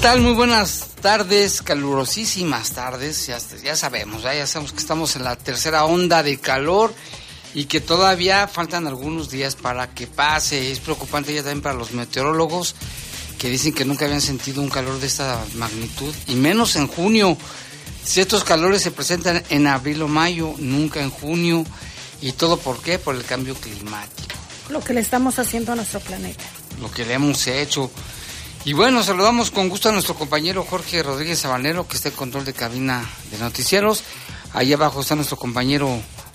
Tal? Muy buenas tardes, calurosísimas tardes. Ya, ya sabemos, ya, sabemos que estamos en la tercera onda de calor y que todavía faltan algunos días para que pase. Es preocupante ya también para los meteorólogos que dicen que nunca habían sentido un calor de esta magnitud y menos en junio. Si estos calores se presentan en abril o mayo, nunca en junio. ¿Y todo por qué? Por el cambio climático. Lo que le estamos haciendo a nuestro planeta. Lo que le hemos hecho. Y bueno, saludamos con gusto a nuestro compañero Jorge Rodríguez Sabanero, que está en control de cabina de noticieros. Ahí abajo está nuestro compañero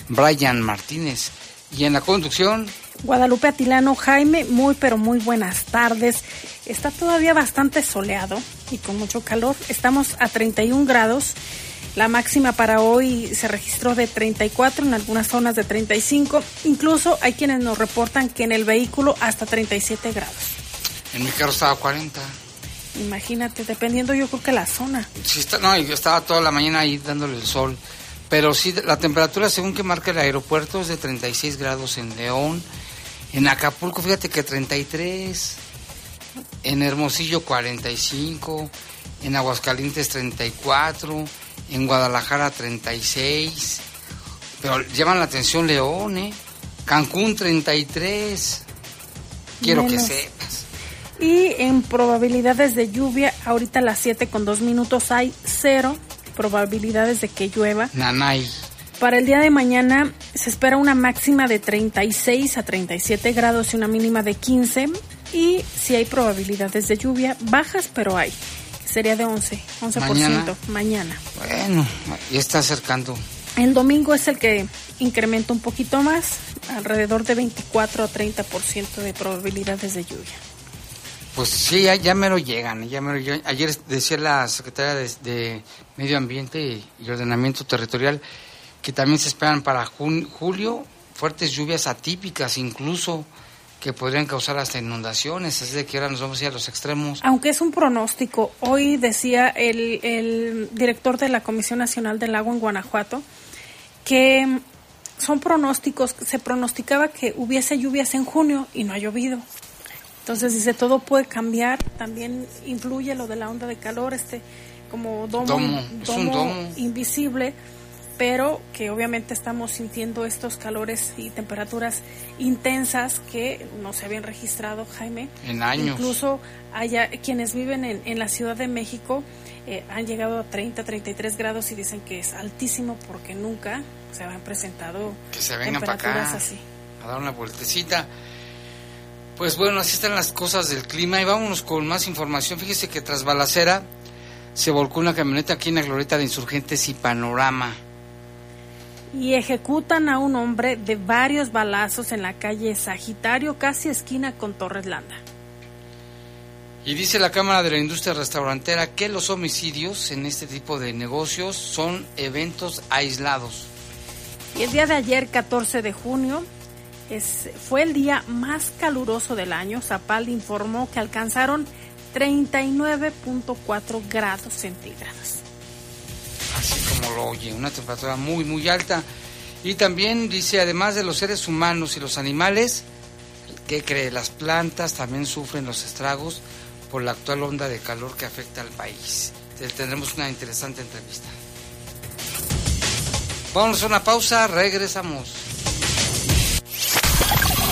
Brian Martínez. Y en la conducción... Guadalupe Atilano, Jaime, muy pero muy buenas tardes. Está todavía bastante soleado y con mucho calor. Estamos a 31 grados. La máxima para hoy se registró de 34, en algunas zonas de 35. Incluso hay quienes nos reportan que en el vehículo hasta 37 grados. En mi carro estaba a 40. Imagínate, dependiendo yo creo que la zona. Sí, está, no, yo estaba toda la mañana ahí dándole el sol. Pero sí, la temperatura según que marca el aeropuerto es de 36 grados en León. En Acapulco, fíjate que 33. En Hermosillo 45. En Aguascalientes 34. En Guadalajara 36. Pero llaman la atención León, ¿eh? Cancún 33. Quiero que sepas. Y en probabilidades de lluvia, ahorita a las 7 con 2 minutos hay cero probabilidades de que llueva. Nanay. Para el día de mañana se espera una máxima de 36 a 37 grados y una mínima de 15. Y si hay probabilidades de lluvia, bajas, pero hay. Sería de 11, 11% mañana. mañana. Bueno, ya está acercando. El domingo es el que incrementa un poquito más, alrededor de 24 a 30% de probabilidades de lluvia. Pues sí, ya, me lo llegan, ya me lo Ayer decía la secretaria de, Medio Ambiente y Ordenamiento Territorial que también se esperan para julio fuertes lluvias atípicas incluso que podrían causar hasta inundaciones, así de que ahora nos vamos a ir a los extremos. Aunque es un pronóstico, hoy decía el director de la Comisión Nacional del Agua en Guanajuato que son pronósticos, se pronosticaba que hubiese lluvias en junio y no ha llovido. Entonces dice, todo puede cambiar, también influye lo de la onda de calor, este como domo, domo, invisible, pero que obviamente estamos sintiendo estos calores y temperaturas intensas que no se habían registrado, Jaime. En años. Incluso haya quienes viven en, en la Ciudad de México eh, han llegado a 30, 33 grados y dicen que es altísimo porque nunca se habían presentado que se vengan para acá así. A dar una vueltecita. Pues bueno, así están las cosas del clima y vámonos con más información. Fíjese que tras balacera se volcó una camioneta aquí en la glorieta de Insurgentes y Panorama. Y ejecutan a un hombre de varios balazos en la calle Sagitario, casi esquina con Torres Landa. Y dice la Cámara de la Industria Restaurantera que los homicidios en este tipo de negocios son eventos aislados. Y el día de ayer, 14 de junio, fue el día más caluroso del año. Zapal informó que alcanzaron 39.4 grados centígrados. Así como lo oye, una temperatura muy, muy alta. Y también dice, además de los seres humanos y los animales, ¿qué cree? Las plantas también sufren los estragos por la actual onda de calor que afecta al país. Tendremos una interesante entrevista. Vamos a una pausa, regresamos.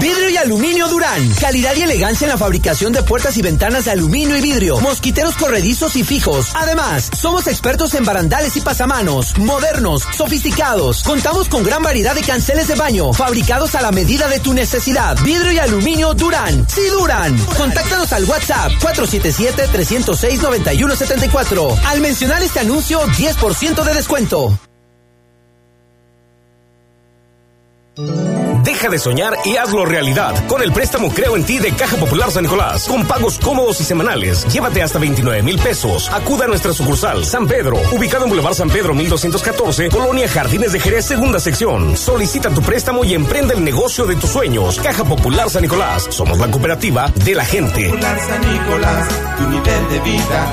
Vidrio y aluminio Durán. Calidad y elegancia en la fabricación de puertas y ventanas de aluminio y vidrio. Mosquiteros corredizos y fijos. Además, somos expertos en barandales y pasamanos. Modernos, sofisticados. Contamos con gran variedad de canceles de baño. Fabricados a la medida de tu necesidad. Vidrio y aluminio Durán. Sí, Durán. Contáctanos al WhatsApp 477-306-9174. Al mencionar este anuncio, 10% de descuento. Deja de soñar y hazlo realidad con el préstamo Creo en ti de Caja Popular San Nicolás. Con pagos cómodos y semanales. Llévate hasta 29 mil pesos. Acuda a nuestra sucursal San Pedro, ubicado en Boulevard San Pedro 1214, Colonia Jardines de Jerez, segunda sección. Solicita tu préstamo y emprende el negocio de tus sueños. Caja Popular San Nicolás. Somos la cooperativa de la gente. Popular San Nicolás, tu nivel de vida.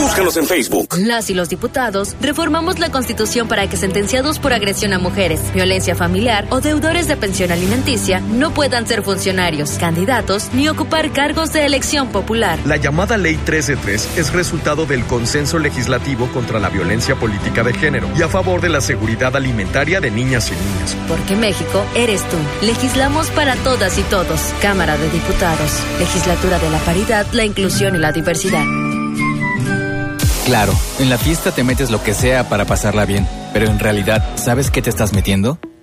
Búscanos en Facebook. Las y los diputados reformamos la Constitución para que sentenciados por agresión a mujeres, violencia familiar o deudores de pensión alimenticia no puedan ser funcionarios, candidatos ni ocupar cargos de elección popular. La llamada Ley 133 es resultado del consenso legislativo contra la violencia política de género y a favor de la seguridad alimentaria de niñas y niños. Porque México eres tú. Legislamos para todas y todos. Cámara de Diputados. Legislatura de la Paridad, la Inclusión y la Diversidad. Claro, en la fiesta te metes lo que sea para pasarla bien, pero en realidad, ¿sabes qué te estás metiendo?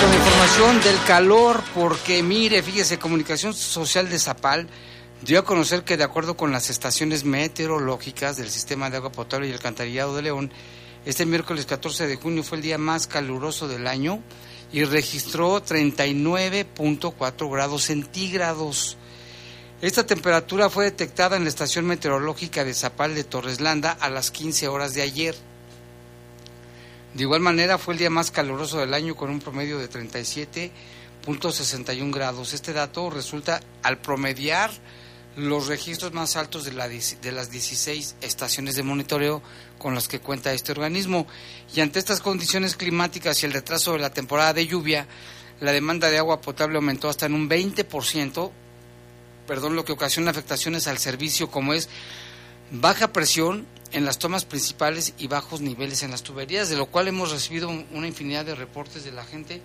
Con información del calor, porque mire, fíjese, Comunicación Social de Zapal dio a conocer que de acuerdo con las estaciones meteorológicas del sistema de agua potable y alcantarillado de León, este miércoles 14 de junio fue el día más caluroso del año y registró 39.4 grados centígrados. Esta temperatura fue detectada en la estación meteorológica de Zapal de Torreslanda a las 15 horas de ayer. De igual manera fue el día más caluroso del año con un promedio de 37.61 grados. Este dato resulta al promediar los registros más altos de, la, las 16 estaciones de monitoreo con las que cuenta este organismo. Y ante estas condiciones climáticas y el retraso de la temporada de lluvia, la demanda de agua potable aumentó hasta en un 20%, perdón, lo que ocasiona afectaciones al servicio como es baja presión en las tomas principales y bajos niveles en las tuberías, de lo cual hemos recibido una infinidad de reportes de la gente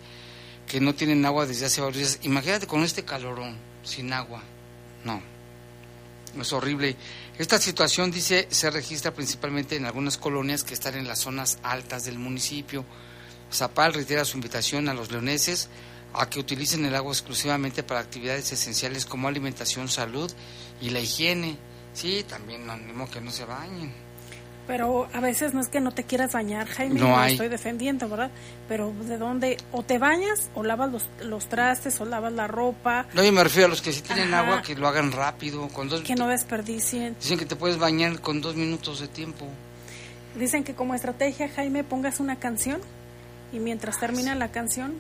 que no tienen agua desde hace varios días. Imagínate con este calorón, sin agua. No, es horrible. Esta situación, dice, se registra principalmente en algunas colonias que están en las zonas altas del municipio. Zapal reitera su invitación a los leoneses a que utilicen el agua exclusivamente para actividades esenciales como alimentación, salud y la higiene. Sí, también no animo que no se bañen. Pero a veces no es que no te quieras bañar, Jaime, no, no hay. estoy defendiendo, ¿verdad? Pero de dónde, o te bañas, o lavas los, los trastes, o lavas la ropa. No, yo me refiero a los que sí tienen Ajá. agua, que lo hagan rápido. Con dos, Que no desperdicien. Dicen que te puedes bañar con dos minutos de tiempo. Dicen que como estrategia, Jaime, pongas una canción y mientras termina la canción,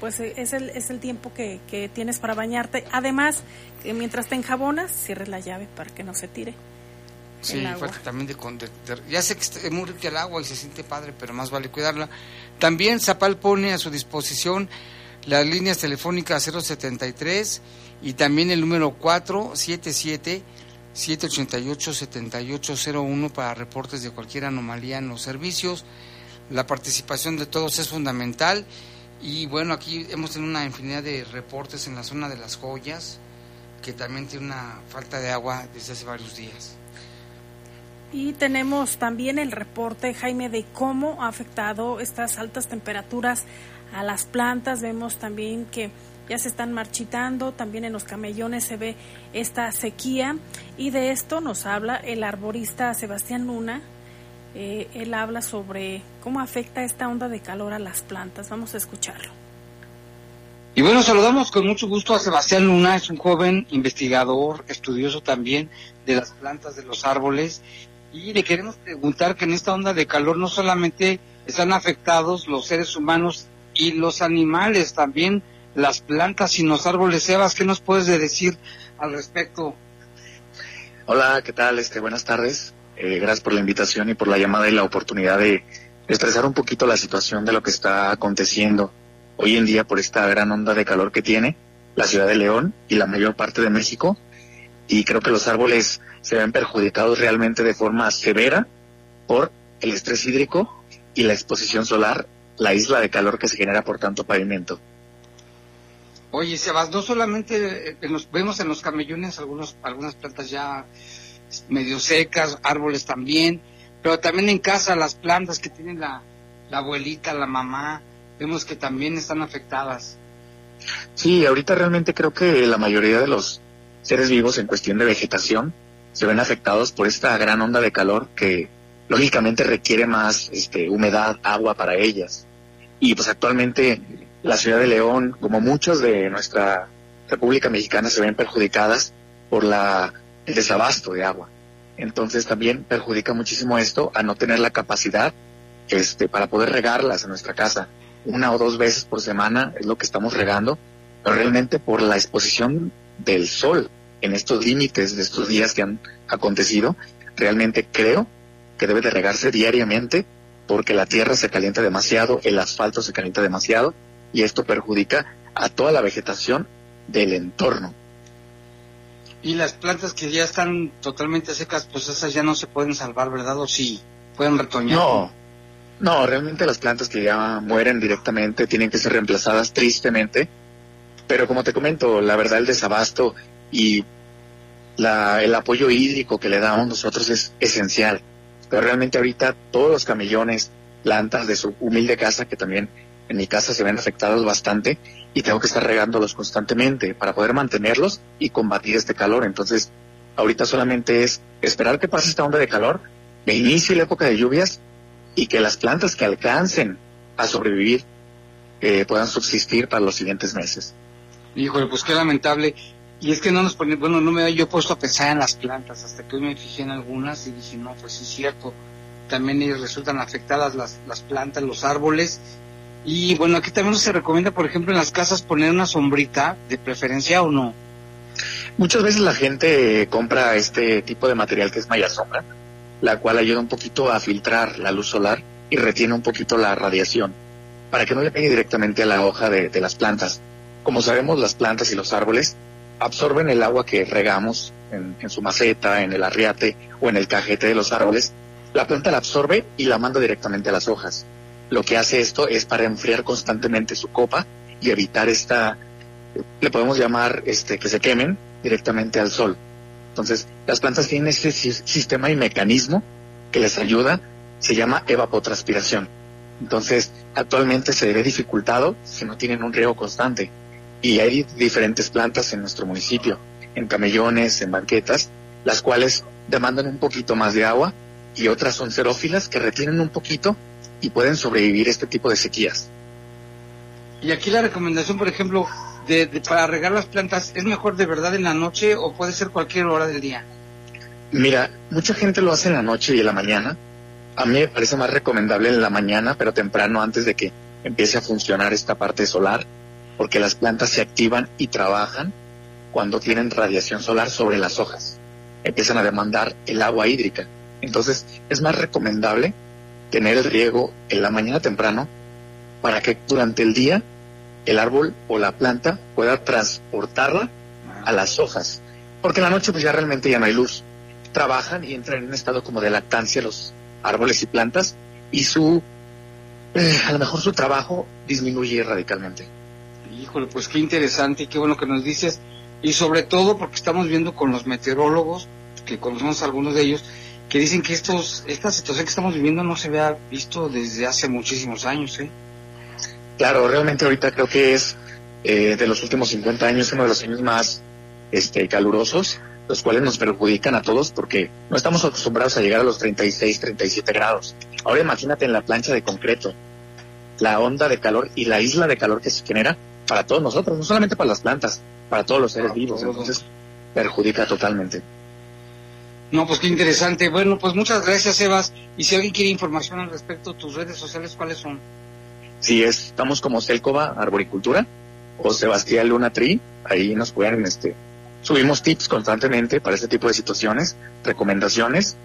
pues eh, es el, es el tiempo que, que tienes para bañarte. Además, que mientras te enjabonas, cierres la llave para que no se tire. Sí, falta también de, Ya sé que es muy rica el agua y se siente padre, pero más vale cuidarla. También Zapal pone a su disposición las líneas telefónicas 073 y también el número 477 788 7801 para reportes de cualquier anomalía en los servicios. La participación de todos es fundamental y bueno, aquí hemos tenido una infinidad de reportes en la zona de las joyas que también tiene una falta de agua desde hace varios días. Y tenemos también el reporte, Jaime, de cómo ha afectado estas altas temperaturas a las plantas. Vemos también que ya se están marchitando, también en los camellones se ve esta sequía y de esto nos habla el arborista Sebastián Luna. Eh, él habla sobre cómo afecta esta onda de calor a las plantas. Vamos a escucharlo. Y bueno, saludamos con mucho gusto a Sebastián Luna, es un joven investigador, estudioso también de las plantas, de los árboles y le queremos preguntar que en esta onda de calor no solamente están afectados los seres humanos y los animales, también las plantas y los árboles. Sebas, ¿qué nos puedes decir al respecto? Hola, ¿qué tal? Este, buenas tardes. Eh, gracias por la invitación y por la llamada y la oportunidad de expresar un poquito la situación de lo que está aconteciendo hoy en día por esta gran onda de calor que tiene la ciudad de León y la mayor parte de México. Y creo que los árboles se ven perjudicados realmente de forma severa por el estrés hídrico y la exposición solar, la isla de calor que se genera por tanto pavimento. Oye, Sebas, no solamente vemos en los camellones algunos, algunas plantas ya medio secas, árboles también, pero también en casa las plantas que tienen la, la abuelita, la mamá, vemos que también están afectadas. Sí, ahorita realmente creo que la mayoría de los seres vivos en cuestión de vegetación se ven afectados por esta gran onda de calor que lógicamente requiere más este, humedad, agua para ellas. Y pues actualmente la ciudad de León, como muchos de nuestra República Mexicana, se ven perjudicadas por la, el desabasto de agua. Entonces también perjudica muchísimo esto a no tener la capacidad este, para poder regarlas en nuestra casa. Una o dos veces por semana es lo que estamos regando, pero realmente por la exposición del sol en estos límites de estos días que han acontecido, realmente creo que debe de regarse diariamente porque la tierra se calienta demasiado, el asfalto se calienta demasiado y esto perjudica a toda la vegetación del entorno. Y las plantas que ya están totalmente secas, pues esas ya no se pueden salvar, ¿verdad? ¿O sí? ¿Pueden retoñar? No, no, realmente las plantas que ya mueren directamente tienen que ser reemplazadas tristemente. Pero como te comento, la verdad el desabasto y la, el apoyo hídrico que le damos nosotros es esencial. Pero realmente ahorita todos los camellones, plantas de su humilde casa, que también en mi casa se ven afectados bastante, y tengo que estar regándolos constantemente para poder mantenerlos y combatir este calor. Entonces, ahorita solamente es esperar que pase esta onda de calor, que inicie la época de lluvias y que las plantas que alcancen a sobrevivir eh, puedan subsistir para los siguientes meses. Híjole, pues qué lamentable. Y es que no nos pone, bueno, no me había yo puesto a pensar en las plantas, hasta que hoy me fijé en algunas y dije, no, pues sí es cierto, también resultan afectadas las, las plantas, los árboles. Y bueno, aquí también se recomienda, por ejemplo, en las casas poner una sombrita, de preferencia o no. Muchas veces la gente compra este tipo de material que es malla sombra, la cual ayuda un poquito a filtrar la luz solar y retiene un poquito la radiación, para que no le pegue directamente a la hoja de, de las plantas. Como sabemos, las plantas y los árboles absorben el agua que regamos en, su maceta, en el arriate o en el cajete de los árboles, la planta la absorbe y la manda directamente a las hojas. Lo que hace esto es para enfriar constantemente su copa y evitar esta, le podemos llamar este, que se quemen directamente al sol. Entonces, las plantas tienen este sistema y mecanismo que les ayuda, se llama evapotranspiración. Entonces, actualmente se ve dificultado si no tienen un riego constante y hay diferentes plantas en nuestro municipio, en camellones, en banquetas, las cuales demandan un poquito más de agua y otras son xerófilas que retienen un poquito y pueden sobrevivir este tipo de sequías. Y aquí la recomendación, por ejemplo, de, para regar las plantas, ¿es mejor de verdad en la noche o puede ser cualquier hora del día? Mira, mucha gente lo hace en la noche y en la mañana. A mí me parece más recomendable en la mañana, pero temprano antes de que empiece a funcionar esta parte solar porque las plantas se activan y trabajan cuando tienen radiación solar sobre las hojas. empiezan a demandar el agua hídrica. Entonces es más recomendable tener el riego en la mañana temprano para que durante el día el árbol o la planta pueda transportarla a las hojas. Porque en la noche pues ya realmente ya no hay luz. Trabajan y entran en un estado como de lactancia los árboles y plantas y su, eh, a lo mejor su trabajo disminuye radicalmente. Pues qué interesante y qué bueno que nos dices. Y sobre todo porque estamos viendo con los meteorólogos, que conocemos a algunos de ellos, que dicen que estos, esta situación que estamos viviendo no se había visto desde hace muchísimos años. ¿eh? Claro, realmente ahorita creo que es eh, de los últimos 50 años uno de los años más este, calurosos, los cuales nos perjudican a todos porque no estamos acostumbrados a llegar a los 36, 37 grados. Ahora imagínate en la plancha de concreto, la onda de calor y la isla de calor que se genera para todos nosotros, no solamente para las plantas, para todos los seres vivos. Entonces, perjudica totalmente. No, pues qué interesante. Bueno, pues muchas gracias, Evas. Y si alguien quiere información al respecto, tus redes sociales, ¿cuáles son? Sí, estamos como Celcova Arboricultura o Sebastián Luna Tree. Ahí nos pueden, este, subimos tips constantemente para este tipo de situaciones, recomendaciones.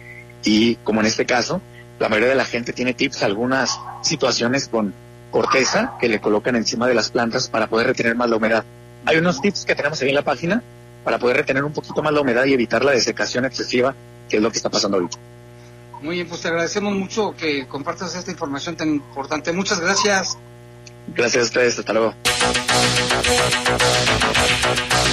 Y como en este caso, la mayoría de la gente tiene tips, algunas situaciones con corteza que le colocan encima de las plantas para poder retener más la humedad. Hay unos tips que tenemos ahí en la página para poder retener un poquito más la humedad y evitar la desecación excesiva, que es lo que está pasando ahorita. Muy bien, pues te agradecemos mucho que compartas esta información tan importante. Muchas gracias. Gracias a ustedes, hasta luego.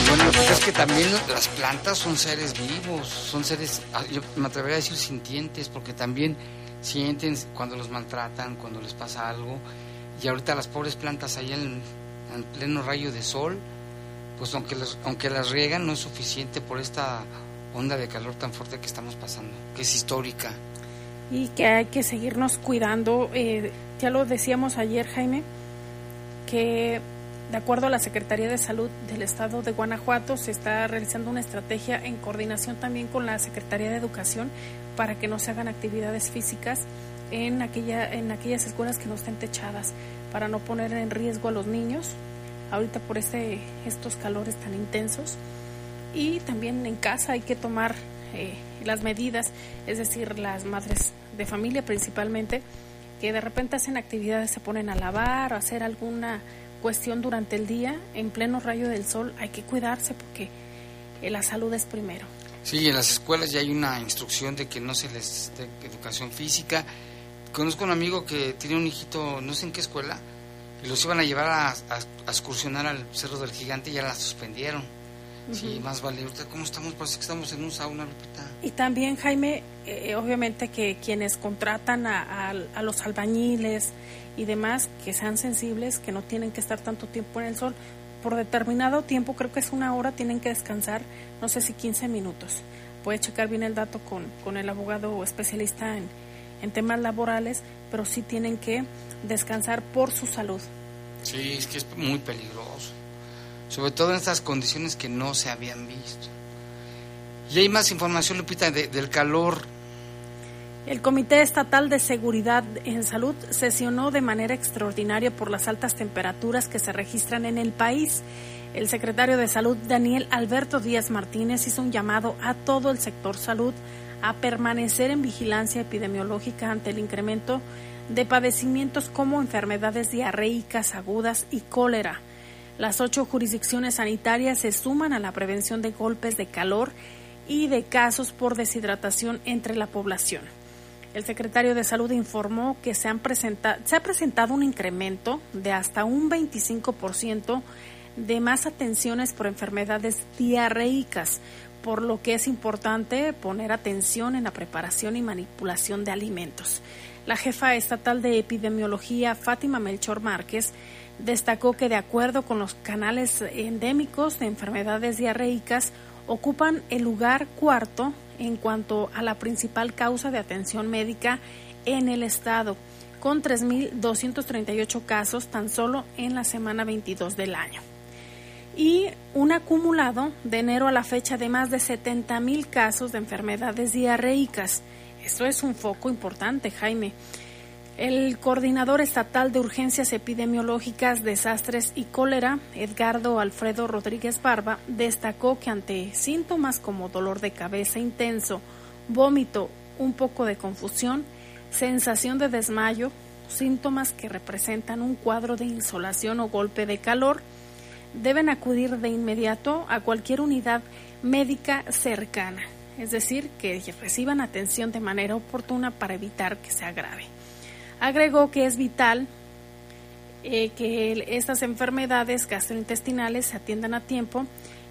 Bueno, pues es que también las plantas son seres vivos, son seres, ah, yo me atrevería a decir sintientes, porque también sienten cuando los maltratan, cuando les pasa algo, y ahorita las pobres plantas ahí en, pleno rayo de sol, pues aunque, aunque las riegan no es suficiente por esta onda de calor tan fuerte que estamos pasando, que es histórica. Y que hay que seguirnos cuidando. Eh, ya lo decíamos ayer, Jaime, que de acuerdo a la Secretaría de Salud del Estado de Guanajuato, se está realizando una estrategia en coordinación también con la Secretaría de Educación para que no se hagan actividades físicas en, aquella, en aquellas escuelas que no estén techadas, para no poner en riesgo a los niños, ahorita por este, estos calores tan intensos. Y también en casa hay que tomar eh, las medidas, es decir, las madres de familia principalmente, que de repente hacen actividades, se ponen a lavar o hacer alguna cuestión durante el día en pleno rayo del sol, hay que cuidarse porque eh, la salud es primero. Sí, en las escuelas ya hay una instrucción de que no se les dé educación física Conozco un amigo que tiene un hijito, no sé en qué escuela, y los iban a llevar a, excursionar al Cerro del Gigante y ya la suspendieron. Sí, más vale. ¿Cómo estamos? Parece que estamos en un sauna, Lupita. Y también, Jaime, eh, obviamente que quienes contratan a, a, los albañiles y demás, que sean sensibles, que no tienen que estar tanto tiempo en el sol, por determinado tiempo, creo que es una hora, tienen que descansar, no sé si 15 minutos. Puede checar bien el dato con, con el abogado especialista en, en temas laborales, pero sí tienen que descansar por su salud. Sí, es que es muy peligroso, sobre todo en estas condiciones que no se habían visto. Y hay más información, Lupita, del calor. El Comité Estatal de Seguridad en Salud sesionó de manera extraordinaria por las altas temperaturas que se registran en el país. El secretario de Salud, Daniel Alberto Díaz Martínez, hizo un llamado a todo el sector salud a permanecer en vigilancia epidemiológica ante el incremento de padecimientos como enfermedades diarreicas agudas y cólera. Las ocho jurisdicciones sanitarias se suman a la prevención de golpes de calor y de casos por deshidratación entre la población. El secretario de Salud informó que se, han ha presentado un incremento de hasta un 25% de más atenciones por enfermedades diarreicas, por lo que es importante poner atención en la preparación y manipulación de alimentos. La jefa estatal de epidemiología, Fátima Melchor Márquez, destacó que de acuerdo con los canales endémicos de enfermedades diarreicas, ocupan el lugar cuarto en cuanto a la principal causa de atención médica en el estado, con 3.238 casos tan solo en la semana 22 del año y un acumulado de enero a la fecha de más de 70 mil casos de enfermedades diarreicas. Eso es un foco importante, Jaime. El coordinador estatal de urgencias epidemiológicas, desastres y cólera, Edgardo Alfredo Rodríguez Barba, destacó que ante síntomas como dolor de cabeza intenso, vómito, un poco de confusión, sensación de desmayo, síntomas que representan un cuadro de insolación o golpe de calor, deben acudir de inmediato a cualquier unidad médica cercana, es decir, que reciban atención de manera oportuna para evitar que se agrave. Agregó que es vital eh, que estas enfermedades gastrointestinales se atiendan a tiempo,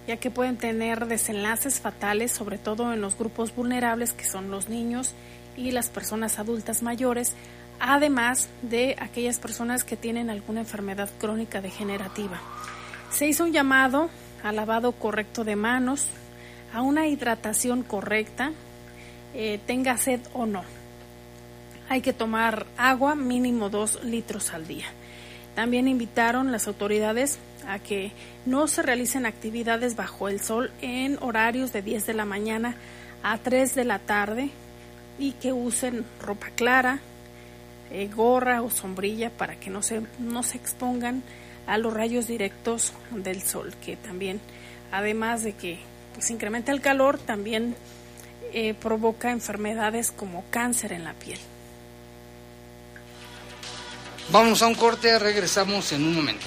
ya que pueden tener desenlaces fatales, sobre todo en los grupos vulnerables que son los niños y las personas adultas mayores, además de aquellas personas que tienen alguna enfermedad crónica degenerativa. Se hizo un llamado al lavado correcto de manos, a una hidratación correcta, eh, tenga sed o no. Hay que tomar agua mínimo dos litros al día. También invitaron las autoridades a que no se realicen actividades bajo el sol en horarios de 10 de la mañana a 3 de la tarde y que usen ropa clara, eh, gorra o sombrilla para que no se, no se expongan a los rayos directos del sol, que también, además de que pues, incrementa el calor, también eh, provoca enfermedades como cáncer en la piel. Vamos a un corte, regresamos en un momento.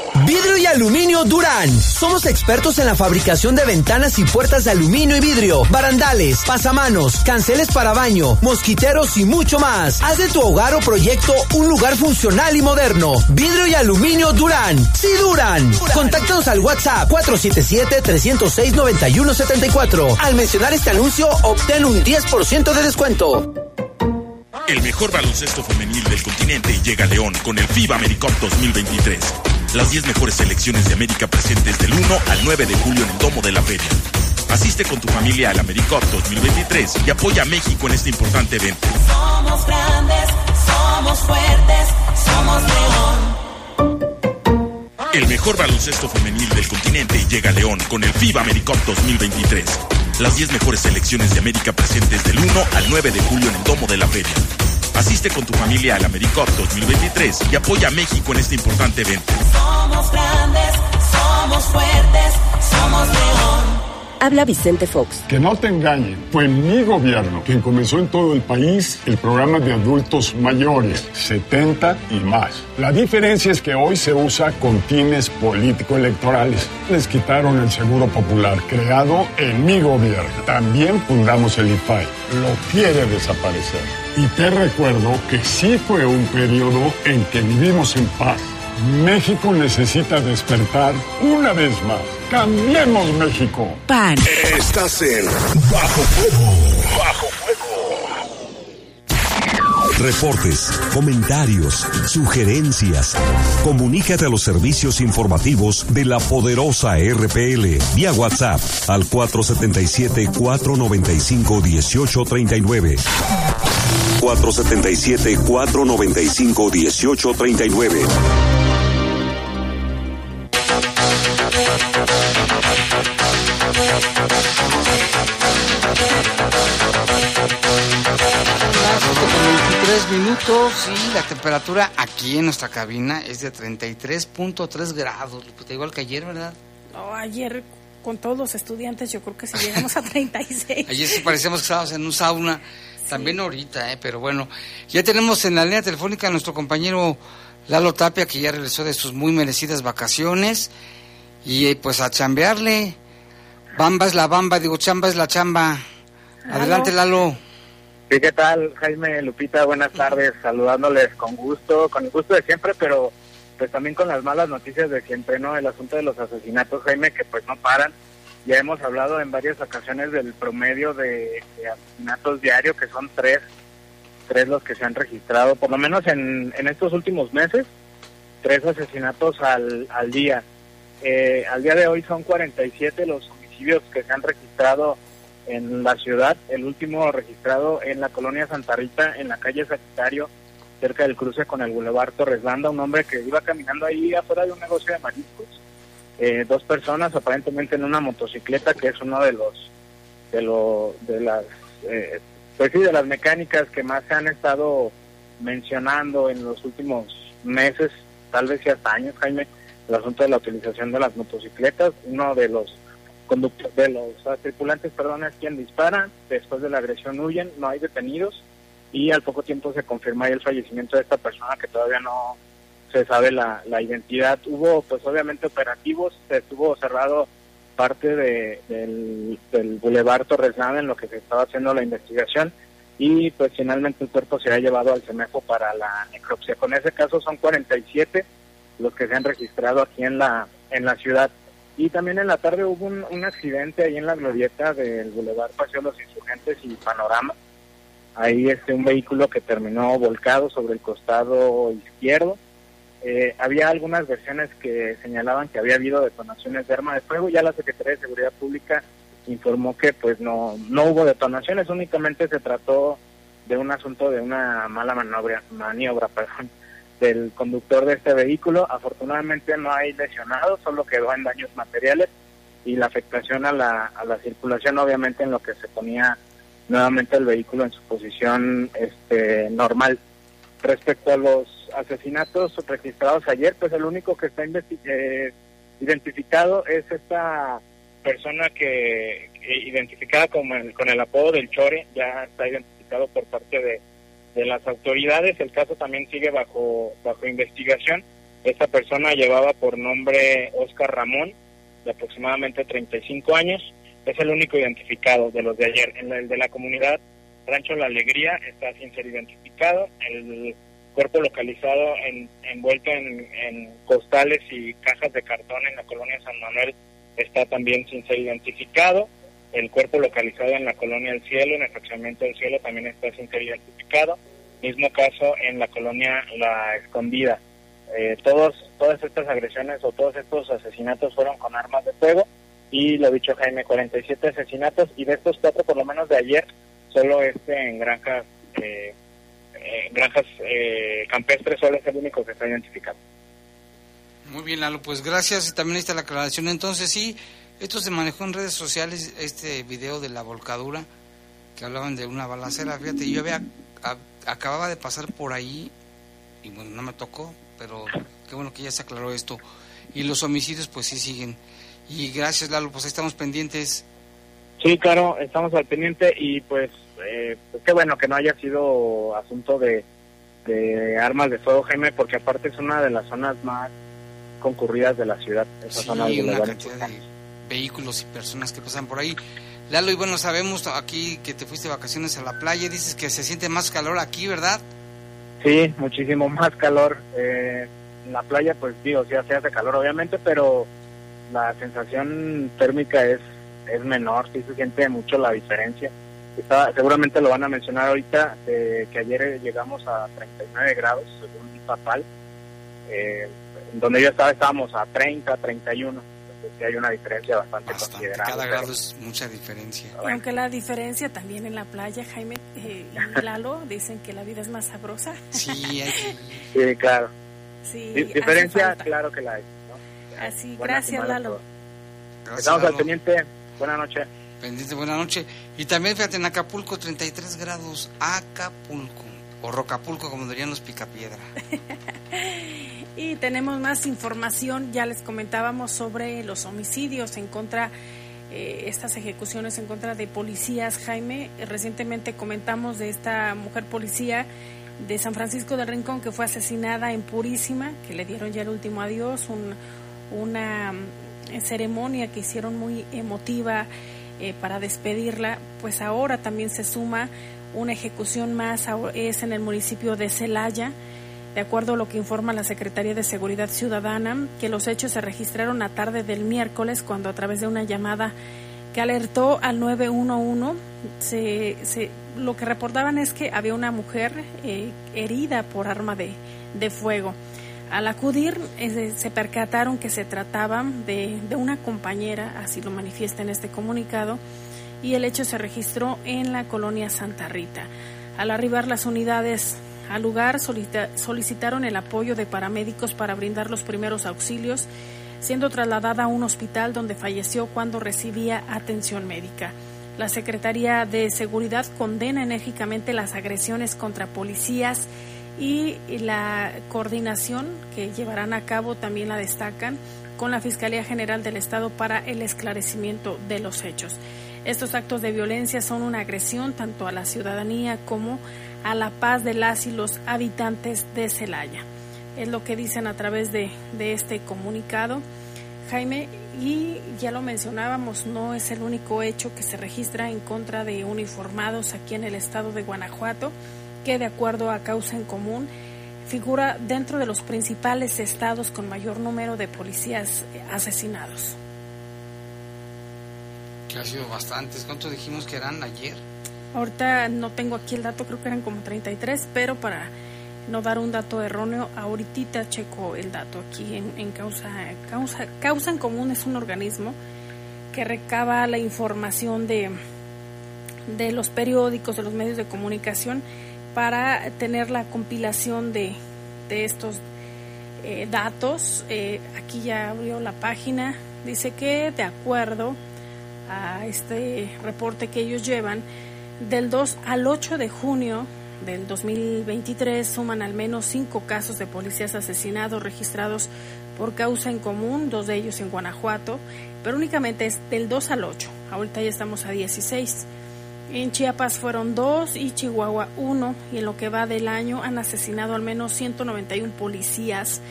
Vidrio y aluminio Durán. Somos expertos en la fabricación de ventanas y puertas de aluminio y vidrio, barandales, pasamanos, canceles para baño, mosquiteros y mucho más. Haz de tu hogar o proyecto un lugar funcional y moderno. Vidrio y aluminio Durán. Sí, Durán. Contáctanos al WhatsApp 477-306-9174. Al mencionar este anuncio, obtén un 10% de descuento. El mejor baloncesto femenil del continente llega a León con el FIBA AmeriCup 2023. Las 10 mejores selecciones de América presentes del 1 al 9 de julio en el Domo de la Feria. Asiste con tu familia al AmeriCup 2023 y apoya a México en este importante evento. Somos grandes, somos fuertes, somos León. El mejor baloncesto femenil del continente llega a León con el FIBA AmeriCup 2023. Las 10 mejores selecciones de América presentes del 1 al 9 de julio en el Domo de la Feria. Asiste con tu familia al AmeriCup 2023 y apoya a México en este importante evento. Somos grandes, somos fuertes, somos León. Habla Vicente Fox. Que no te engañen, fue mi gobierno quien comenzó en todo el país el programa de adultos mayores, 70 y más. La diferencia es que hoy se usa con fines político-electorales. Les quitaron el Seguro Popular, creado en mi gobierno. También fundamos el IFAI. Lo quiere desaparecer. Y te recuerdo que sí fue un periodo en que vivimos en paz. México necesita despertar una vez más. Cambiemos México. PAN. Estás en Bajo Fuego. Bajo Fuego. Reportes, comentarios, sugerencias. Comunícate a los servicios informativos de la poderosa RPL vía WhatsApp al 477-495-1839. 477-495-1839. Tres minutos y la temperatura aquí en nuestra cabina es de 33.3 grados, Lupita, igual que ayer, ¿verdad? No, ayer con todos los estudiantes yo creo que si llegamos a 36. Ayer sí parecíamos que estábamos en un sauna, también ahorita, ¿eh? pero bueno, ya tenemos en la línea telefónica a nuestro compañero Lalo Tapia, que ya regresó de sus muy merecidas vacaciones, y eh, pues a chambearle. Bamba es la bamba, digo, chamba es la chamba. Adelante, Lalo. Sí, ¿qué tal, Jaime, Lupita? Buenas tardes, saludándoles con gusto, con el gusto de siempre, pero pues también con las malas noticias de siempre, ¿no? El asunto de los asesinatos, Jaime, que pues no paran. Ya hemos hablado en varias ocasiones del promedio de, asesinatos diarios, que son tres, tres los que se han registrado, por lo menos en, en estos últimos meses, tres asesinatos al, al día. Eh, al día de hoy son 47 los homicidios que se han registrado en la ciudad. El último registrado en la colonia Santa Rita, en la calle Sagitario, cerca del cruce con el Boulevard Torres Landa, un hombre que iba caminando ahí afuera de un negocio de mariscos. Eh, dos personas aparentemente en una motocicleta, que es uno de los de lo de las eh, pues sí de las mecánicas que más se han estado mencionando en los últimos meses, tal vez ya hasta años, Jaime, el asunto de la utilización de las motocicletas. Uno de los conductores, de los ah, tripulantes, perdón, es quien dispara. Después de la agresión huyen, no hay detenidos y al poco tiempo se confirma el fallecimiento de esta persona que todavía no se sabe la, la identidad. Hubo, pues obviamente, operativos, se estuvo cerrado parte de, del, del Boulevard Torres Nada en lo que se estaba haciendo la investigación y pues finalmente el cuerpo se ha llevado al CEMEFO para la necropsia. Con ese caso son 47 los que se han registrado aquí en la en la ciudad. Y también en la tarde hubo un, un accidente ahí en la glorieta del Boulevard Paseo de los Insurgentes y Panorama. Ahí este un vehículo que terminó volcado sobre el costado izquierdo. Eh, había algunas versiones que señalaban que había habido detonaciones de arma de fuego. Ya la Secretaría de Seguridad Pública informó que pues no no hubo detonaciones, únicamente se trató de un asunto de una mala maniobra, maniobra perdón, del conductor de este vehículo. Afortunadamente no hay lesionados, solo quedó en daños materiales y la afectación a la, a la circulación obviamente en lo que se ponía nuevamente el vehículo en su posición este normal. Respecto a los asesinatos registrados ayer, pues el único que está eh, identificado es esta persona que, identificada como con el apodo del Chore, ya está identificado por parte de, de las autoridades. El caso también sigue bajo, bajo investigación. Esta persona llevaba por nombre Oscar Ramón, de aproximadamente 35 años. Es el único identificado de los de ayer. El de la comunidad Rancho La Alegría está sin ser identificado. El cuerpo localizado en, envuelto en, en costales y cajas de cartón en la colonia San Manuel está también sin ser identificado. El cuerpo localizado en la colonia El Cielo, en el fraccionamiento del Cielo, también está sin ser identificado. Mismo caso en la colonia La Escondida. Eh, todos, todas estas agresiones o todos estos asesinatos fueron con armas de fuego y lo dicho Jaime, 47 asesinatos y de estos cuatro, por lo menos de ayer, solo este en granjas, eh, eh, granjas eh, campestres solo es el único que está identificado. Muy bien, Lalo, pues gracias. Y también está la aclaración. Entonces, sí, esto se manejó en redes sociales, este video de la volcadura, que hablaban de una balacera. Fíjate, yo había, acababa de pasar por ahí, y bueno, no me tocó, pero qué bueno que ya se aclaró esto. Y los homicidios, pues sí siguen. Y gracias, Lalo, pues ahí estamos pendientes. Sí, claro, estamos al pendiente y pues, eh, pues qué bueno que no haya sido asunto de, de armas de fuego, Jaime, porque aparte es una de las zonas más concurridas de la ciudad. Esa Sí, zona una cantidad de vehículos y personas que pasan por ahí. Lalo, y bueno, sabemos aquí que te fuiste de vacaciones a la playa, dices que se siente más calor aquí, ¿verdad? Sí, muchísimo más calor. Eh, en la playa, pues digo, sí se hace calor obviamente, pero la sensación térmica es, es menor, sí se siente mucho la diferencia. Está, seguramente lo van a mencionar ahorita, eh, que ayer llegamos a 39 grados, según Papal, eh, donde yo estaba estábamos a 30, 31, entonces sí hay una diferencia bastante, considerable. Cada pero- grado es mucha diferencia. Y aunque la diferencia también en la playa, Jaime eh, y Lalo dicen que la vida es más sabrosa. Sí, hay Sí, claro. Sí, diferencia, claro que la hay. ¿no? Así, Buenas gracias Lalo. Gracias, Estamos al Lalo. pendiente. Buenas noches. Pendiente, buena noche. Y también, fíjate, en Acapulco, 33 grados. Acapulco. O Rocapulco, como dirían los Picapiedra. Y tenemos más información, ya les comentábamos sobre los homicidios en contra, eh, estas ejecuciones en contra de policías, Jaime. Recientemente comentamos de esta mujer policía de San Francisco del Rincón que fue asesinada en Purísima, que le dieron ya el último adiós, un- una mm, ceremonia que hicieron muy emotiva eh, para despedirla. Pues ahora también se suma una ejecución más, es en el municipio de Celaya. De acuerdo a lo que informa la Secretaría de Seguridad Ciudadana, que los hechos se registraron a tarde del miércoles cuando a través de una llamada que alertó al 911, se, se- lo que reportaban es que había una mujer eh, herida por arma de, fuego. Al acudir, se percataron que se trataba de, de una compañera, así lo manifiesta en este comunicado, y el hecho se registró en la colonia Santa Rita. Al arribar las unidades al lugar, solicitaron el apoyo de paramédicos para brindar los primeros auxilios, siendo trasladada a un hospital donde falleció cuando recibía atención médica. La Secretaría de Seguridad condena enérgicamente las agresiones contra policías y la coordinación que llevarán a cabo también la destacan con la Fiscalía General del Estado para el esclarecimiento de los hechos. Estos actos de violencia son una agresión tanto a la ciudadanía como a la paz de las y los habitantes de Celaya. Es lo que dicen a través de, de este comunicado. Jaime, y ya lo mencionábamos, no es el único hecho que se registra en contra de uniformados aquí en el estado de Guanajuato, que de acuerdo a causa en común figura dentro de los principales estados con mayor número de policías asesinados que ha sido bastantes. ¿Cuántos dijimos que eran ayer? Ahorita no tengo aquí el dato, creo que eran como 33, pero para no dar un dato erróneo, ahorita checo el dato aquí en, causa, causa, causa en común es un organismo que recaba la información de, de los periódicos, de los medios de comunicación, para tener la compilación de, de estos eh, datos. Eh, aquí ya abrió la página, dice que de acuerdo a este reporte que ellos llevan, del 2 al 8 de junio del 2023 suman al menos cinco casos de policías asesinados registrados por causa en común, dos de ellos en Guanajuato, pero únicamente es del 2 al 8. Ahorita ya estamos a 16. En Chiapas fueron dos y Chihuahua uno, y en lo que va del año han asesinado al menos 191 policías.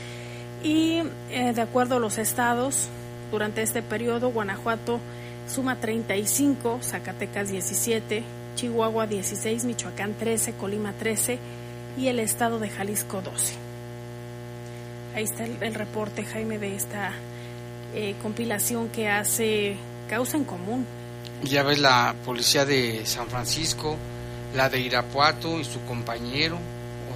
Y eh, de acuerdo a los estados, durante este periodo, Guanajuato suma 35, Zacatecas 17, Chihuahua 16, Michoacán 13, Colima 13 y el estado de Jalisco 12. Ahí está el, reporte, Jaime, de esta eh, compilación que hace Causa en Común. Ya ves la policía de San Francisco, la de Irapuato y su compañero,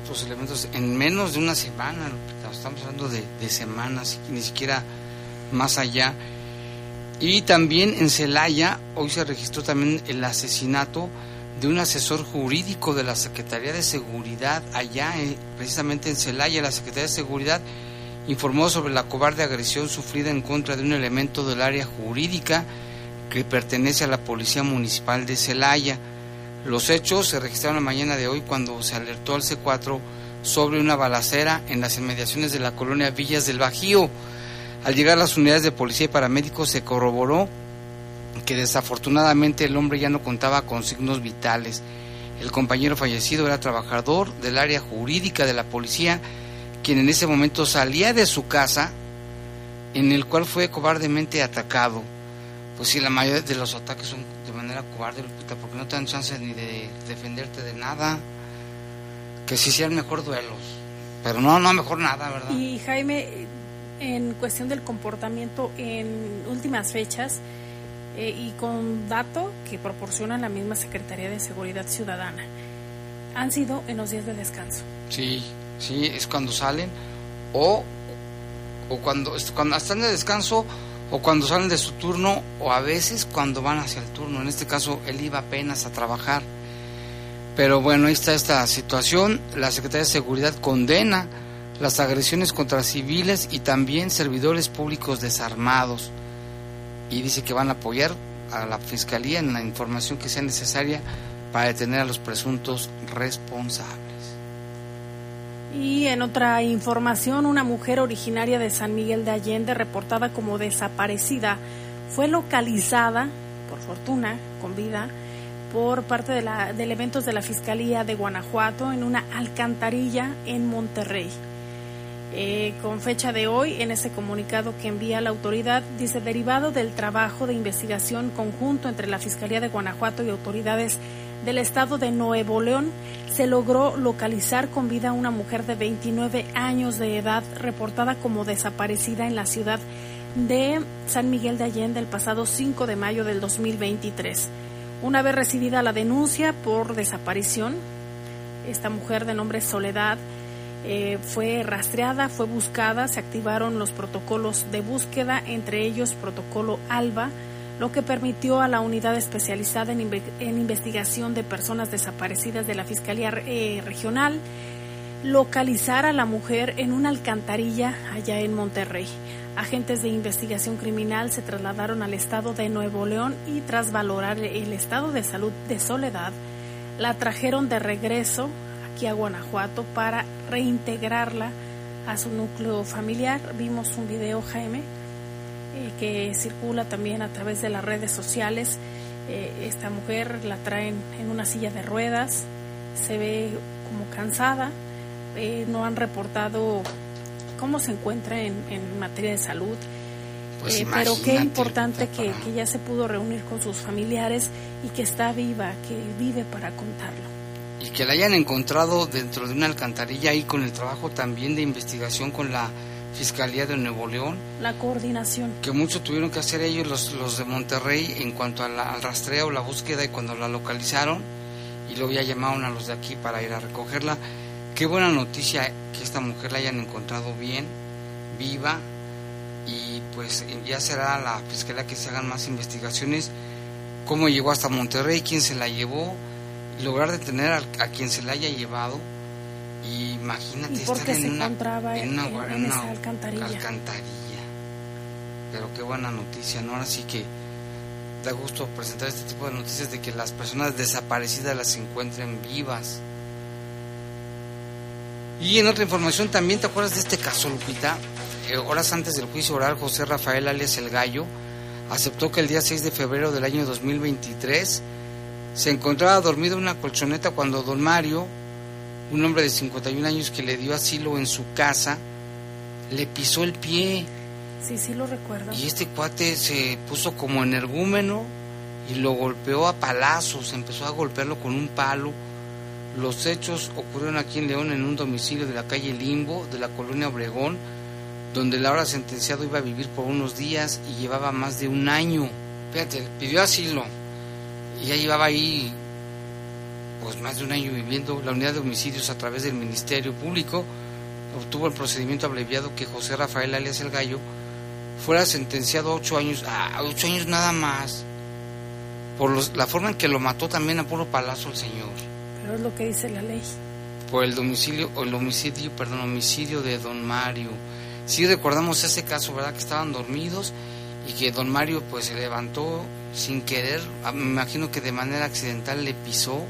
otros elementos, en menos de una semana, estamos hablando de, de semanas, ni siquiera más allá. Y también en Celaya, hoy se registró también el asesinato de un asesor jurídico de la Secretaría de Seguridad allá, eh, precisamente en Celaya, la Secretaría de Seguridad informó sobre la cobarde agresión sufrida en contra de un elemento del área jurídica que pertenece a la Policía Municipal de Celaya. Los hechos se registraron la mañana de hoy cuando se alertó al C4 sobre una balacera en las inmediaciones de la colonia Villas del Bajío. Al llegar las unidades de policía y paramédicos se corroboró que desafortunadamente el hombre ya no contaba con signos vitales. El compañero fallecido era trabajador del área jurídica de la policía, quien en ese momento salía de su casa, en el cual fue cobardemente atacado. Pues sí, la mayoría de los ataques son de manera cobarde, porque no te dan chance ni de defenderte de nada. Que sí sean mejor duelos. Pero no, no mejor nada, ¿verdad? Y Jaime, en cuestión del comportamiento en últimas fechas eh, y con dato que proporciona la misma Secretaría de Seguridad Ciudadana. Han sido en los días de descanso. Sí, sí, es cuando salen o, o cuando, cuando están de descanso o cuando salen de su turno o a veces cuando van hacia el turno. En este caso, él iba apenas a trabajar. Pero bueno, ahí está esta situación. La Secretaría de Seguridad condena las agresiones contra civiles y también servidores públicos desarmados. Y dice que van a apoyar a la Fiscalía en la información que sea necesaria para detener a los presuntos responsables. Y en otra información, una mujer originaria de San Miguel de Allende, reportada como desaparecida, fue localizada, por fortuna, con vida, por parte de, la, de elementos de la Fiscalía de Guanajuato en una alcantarilla en Monterrey. Eh, con fecha de hoy, en ese comunicado que envía la autoridad, dice, derivado del trabajo de investigación conjunto entre la Fiscalía de Guanajuato y autoridades del estado de Nuevo León, se logró localizar con vida a una mujer de 29 años de edad reportada como desaparecida en la ciudad de San Miguel de Allende el pasado 5 de mayo del 2023. Una vez recibida la denuncia por desaparición, esta mujer de nombre Soledad eh, fue rastreada, fue buscada, se activaron los protocolos de búsqueda, entre ellos protocolo ALBA, lo que permitió a la unidad especializada en, investigación de personas desaparecidas de la Fiscalía eh, Regional localizar a la mujer en una alcantarilla allá en Monterrey. Agentes de investigación criminal se trasladaron al estado de Nuevo León y tras valorar el estado de salud de Soledad, la trajeron de regreso aquí a Guanajuato para reintegrarla a su núcleo familiar. Vimos un video, Jaime, eh, que circula también a través de las redes sociales. Eh, esta mujer la traen en una silla de ruedas, se ve como cansada, eh, no han reportado cómo se encuentra en, materia de salud. Pues pero qué importante que, que ya se pudo reunir con sus familiares y que está viva, que vive para contarlo y que la hayan encontrado dentro de una alcantarilla y con el trabajo también de investigación con la Fiscalía de Nuevo León. La coordinación. Que mucho tuvieron que hacer ellos, los, los de Monterrey, en cuanto al rastreo, la búsqueda y cuando la localizaron. Y luego ya llamaron a los de aquí para ir a recogerla. Qué buena noticia que esta mujer la hayan encontrado bien, viva. Y pues ya será la fiscalía que se hagan más investigaciones. Cómo llegó hasta Monterrey, quién se la llevó lograr detener a, a quien se la haya llevado. Y imagínate estar en, una, en, una, alcantarilla. Pero qué buena noticia, ¿no? Ahora sí que da gusto presentar este tipo de noticias de que las personas desaparecidas las encuentren vivas. Y en otra información también, ¿te acuerdas de este caso, Lupita? Eh, horas antes del juicio oral, José Rafael alias El Gallo aceptó que el día 6 de febrero del año 2023 se encontraba dormido en una colchoneta cuando don Mario, un hombre de 51 años que le dio asilo en su casa, le pisó el pie. Sí, sí lo recuerdo. Y este cuate se puso como energúmeno y lo golpeó a palazos, empezó a golpearlo con un palo. Los hechos ocurrieron aquí en León en un domicilio de la calle Limbo, de la colonia Obregón, donde el ahora sentenciado iba a vivir por unos días y llevaba más de un año. Fíjate, pidió asilo y ya llevaba ahí pues más de un año viviendo. La unidad de homicidios a través del Ministerio Público obtuvo el procedimiento abreviado que José Rafael alias El Gallo fuera sentenciado a ocho años, a ocho años nada más, por la forma en que lo mató también a puro palazo el señor. Pero es lo que dice la ley. Por el domicilio, o el homicidio, perdón, homicidio de don Mario. Sí recordamos ese caso, ¿verdad? Que estaban dormidos y que don Mario pues se levantó sin querer, ah, me imagino que de manera accidental le pisó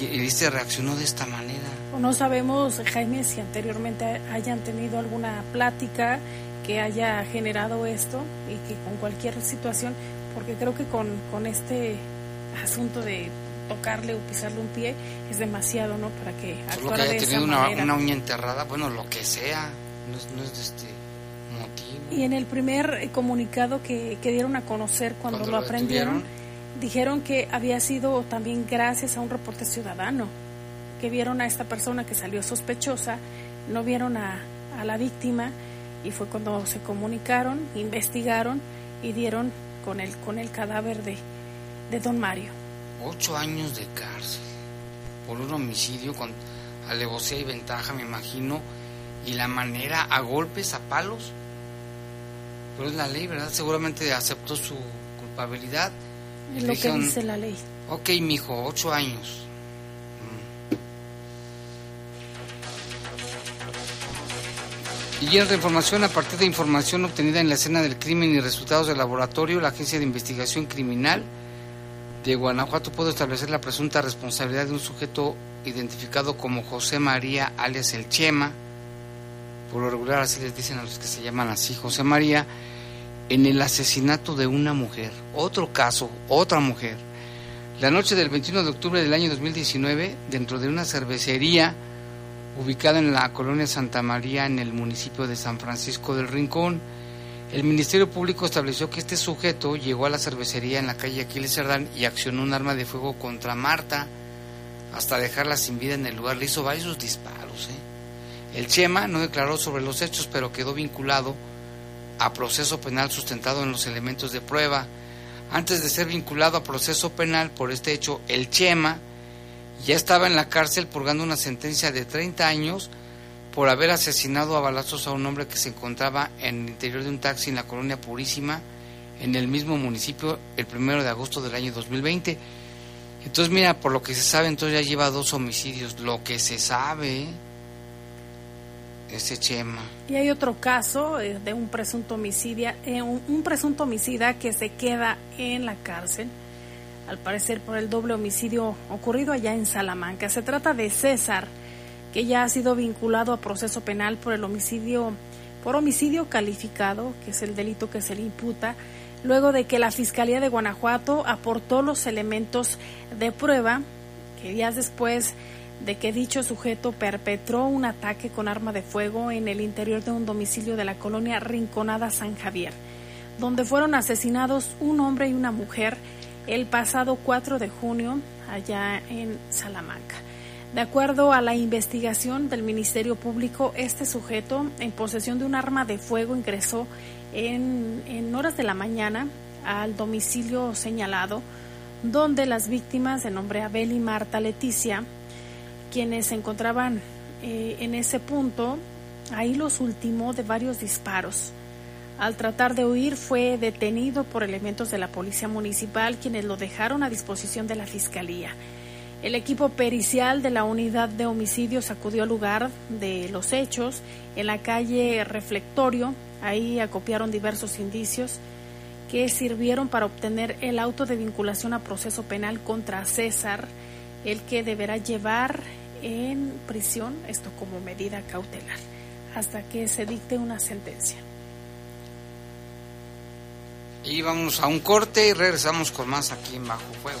y, y reaccionó de esta manera. No sabemos, Jaime, si anteriormente hayan tenido alguna plática que haya generado esto y que con cualquier situación, porque creo que con, con este asunto de tocarle o pisarle un pie es demasiado, ¿no? Para que actuara que haya tenido una, una, uña enterrada, bueno, lo que sea, no no es de este y en el primer eh, comunicado que, dieron a conocer cuando, lo, aprendieron, dijeron que había sido también gracias a un reporte ciudadano, que vieron a esta persona que salió sospechosa, no vieron a, a la víctima y fue cuando se comunicaron, investigaron y dieron con el, con el cadáver de, de don Mario. Ocho años de cárcel por un homicidio con alevosía y ventaja, me imagino, y la manera a golpes, a palos, pero es la ley, ¿verdad? Seguramente aceptó su culpabilidad. Es lo que dice la ley. Ok, mijo, ocho años. Mm. Y en información, a partir de información obtenida en la escena del crimen y resultados del laboratorio, la Agencia de Investigación Criminal de Guanajuato pudo establecer la presunta responsabilidad de un sujeto identificado como José María alias El Chema, por lo regular así les dicen a los que se llaman así, José María, en el asesinato de una mujer. Otro caso, otra mujer. La noche del 21 de octubre del año 2019, dentro de una cervecería ubicada en la colonia Santa María, en el municipio de San Francisco del Rincón, el Ministerio Público estableció que este sujeto llegó a la cervecería en la calle Aquiles Cerdán y accionó un arma de fuego contra Marta hasta dejarla sin vida en el lugar. Le hizo varios disparos. ¿eh? El Chema no declaró sobre los hechos, pero quedó vinculado a proceso penal sustentado en los elementos de prueba. Antes de ser vinculado a proceso penal por este hecho, el Chema ya estaba en la cárcel purgando una sentencia de 30 años por haber asesinado a balazos a un hombre que se encontraba en el interior de un taxi en la colonia Purísima, en el mismo municipio, el primero de agosto del año 2020. Entonces, mira, por lo que se sabe, entonces ya lleva dos homicidios. Lo que se sabe, ¿eh? Y hay otro caso eh, de un presunto homicidia, eh, un presunto homicida que se queda en la cárcel, al parecer por el doble homicidio ocurrido allá en Salamanca. Se trata de César, que ya ha sido vinculado a proceso penal por el homicidio, por homicidio calificado, que es el delito que se le imputa, luego de que la Fiscalía de Guanajuato aportó los elementos de prueba que días después de que dicho sujeto perpetró un ataque con arma de fuego en el interior de un domicilio de la colonia Rinconada San Javier, donde fueron asesinados un hombre y una mujer el pasado 4 de junio allá en Salamanca. De acuerdo a la investigación del Ministerio Público, este sujeto en posesión de un arma de fuego ingresó en, en horas de la mañana al domicilio señalado, donde las víctimas de nombre Abel y Marta Leticia quienes se encontraban eh, en ese punto, ahí los ultimó de varios disparos. Al tratar de huir fue detenido por elementos de la policía municipal quienes lo dejaron a disposición de la fiscalía. El equipo pericial de la unidad de homicidios acudió al lugar de los hechos en la calle Reflectorio. Ahí acopiaron diversos indicios que sirvieron para obtener el auto de vinculación a proceso penal contra César, el que deberá llevar en prisión, esto como medida cautelar, hasta que se dicte una sentencia. Y vamos a un corte y regresamos con más aquí en Bajo Fuego.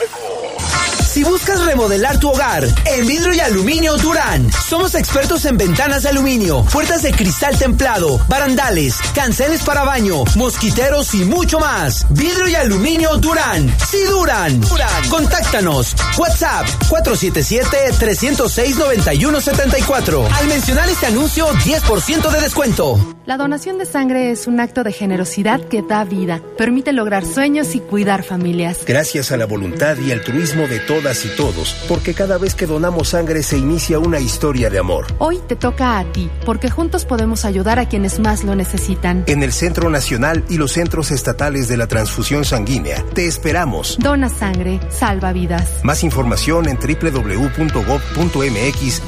Si buscas remodelar tu hogar, en vidrio y aluminio Durán. Somos expertos en ventanas de aluminio, puertas de cristal templado, barandales, canceles para baño, mosquiteros y mucho más. Vidrio y aluminio Durán. Sí, Durán. Durán. Contáctanos. WhatsApp 477-306-9174. Al mencionar este anuncio, 10% de descuento. La donación de sangre es un acto de generosidad que da vida, permite lograr sueños y cuidar familias. Gracias a la voluntad y altruismo de todas y todos, porque cada vez que donamos sangre se inicia una historia de amor. Hoy te toca a ti, porque juntos podemos ayudar a quienes más lo necesitan. En el Centro Nacional y los centros estatales de la transfusión sanguínea, te esperamos. Dona sangre, salva vidas. Más información en www.gov.mx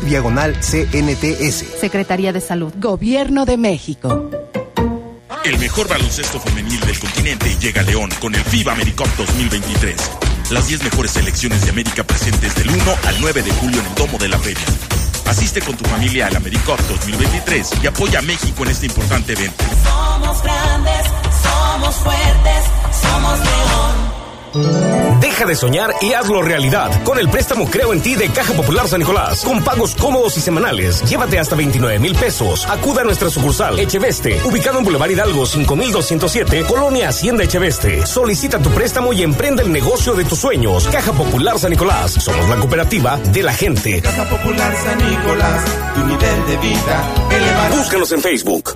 diagonal CNTS. Secretaría de Salud. Gobierno de México. El mejor baloncesto femenil del continente llega a León con el FIBA AmeriCup 2023. Las 10 mejores selecciones de América presentes del 1 al 9 de julio en el Domo de la Feria. Asiste con tu familia al AmeriCup 2023 y apoya a México en este importante evento. Somos grandes, somos fuertes, somos León. Deja de soñar y hazlo realidad con el préstamo Creo en ti de Caja Popular San Nicolás. Con pagos cómodos y semanales. Llévate hasta 29 mil pesos. Acuda a nuestra sucursal Echeveste, ubicado en Boulevard Hidalgo 5207, Colonia Hacienda Echeveste. Solicita tu préstamo y emprende el negocio de tus sueños. Caja Popular San Nicolás. Somos la cooperativa de la gente. Caja Popular San Nicolás, tu nivel de vida elevará. Búscanos en Facebook.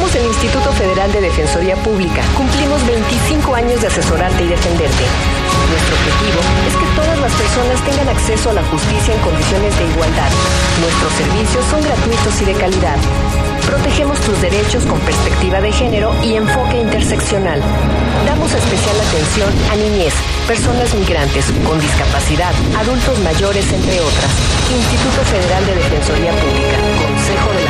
Somos el Instituto Federal de Defensoría Pública. Cumplimos 25 años de asesorarte y defenderte. Nuestro objetivo es que todas las personas tengan acceso a la justicia en condiciones de igualdad. Nuestros servicios son gratuitos y de calidad. Protegemos tus derechos con perspectiva de género y enfoque interseccional. Damos especial atención a niñez, personas migrantes, con discapacidad, adultos mayores, entre otras. Instituto Federal de Defensoría Pública. Consejo de la.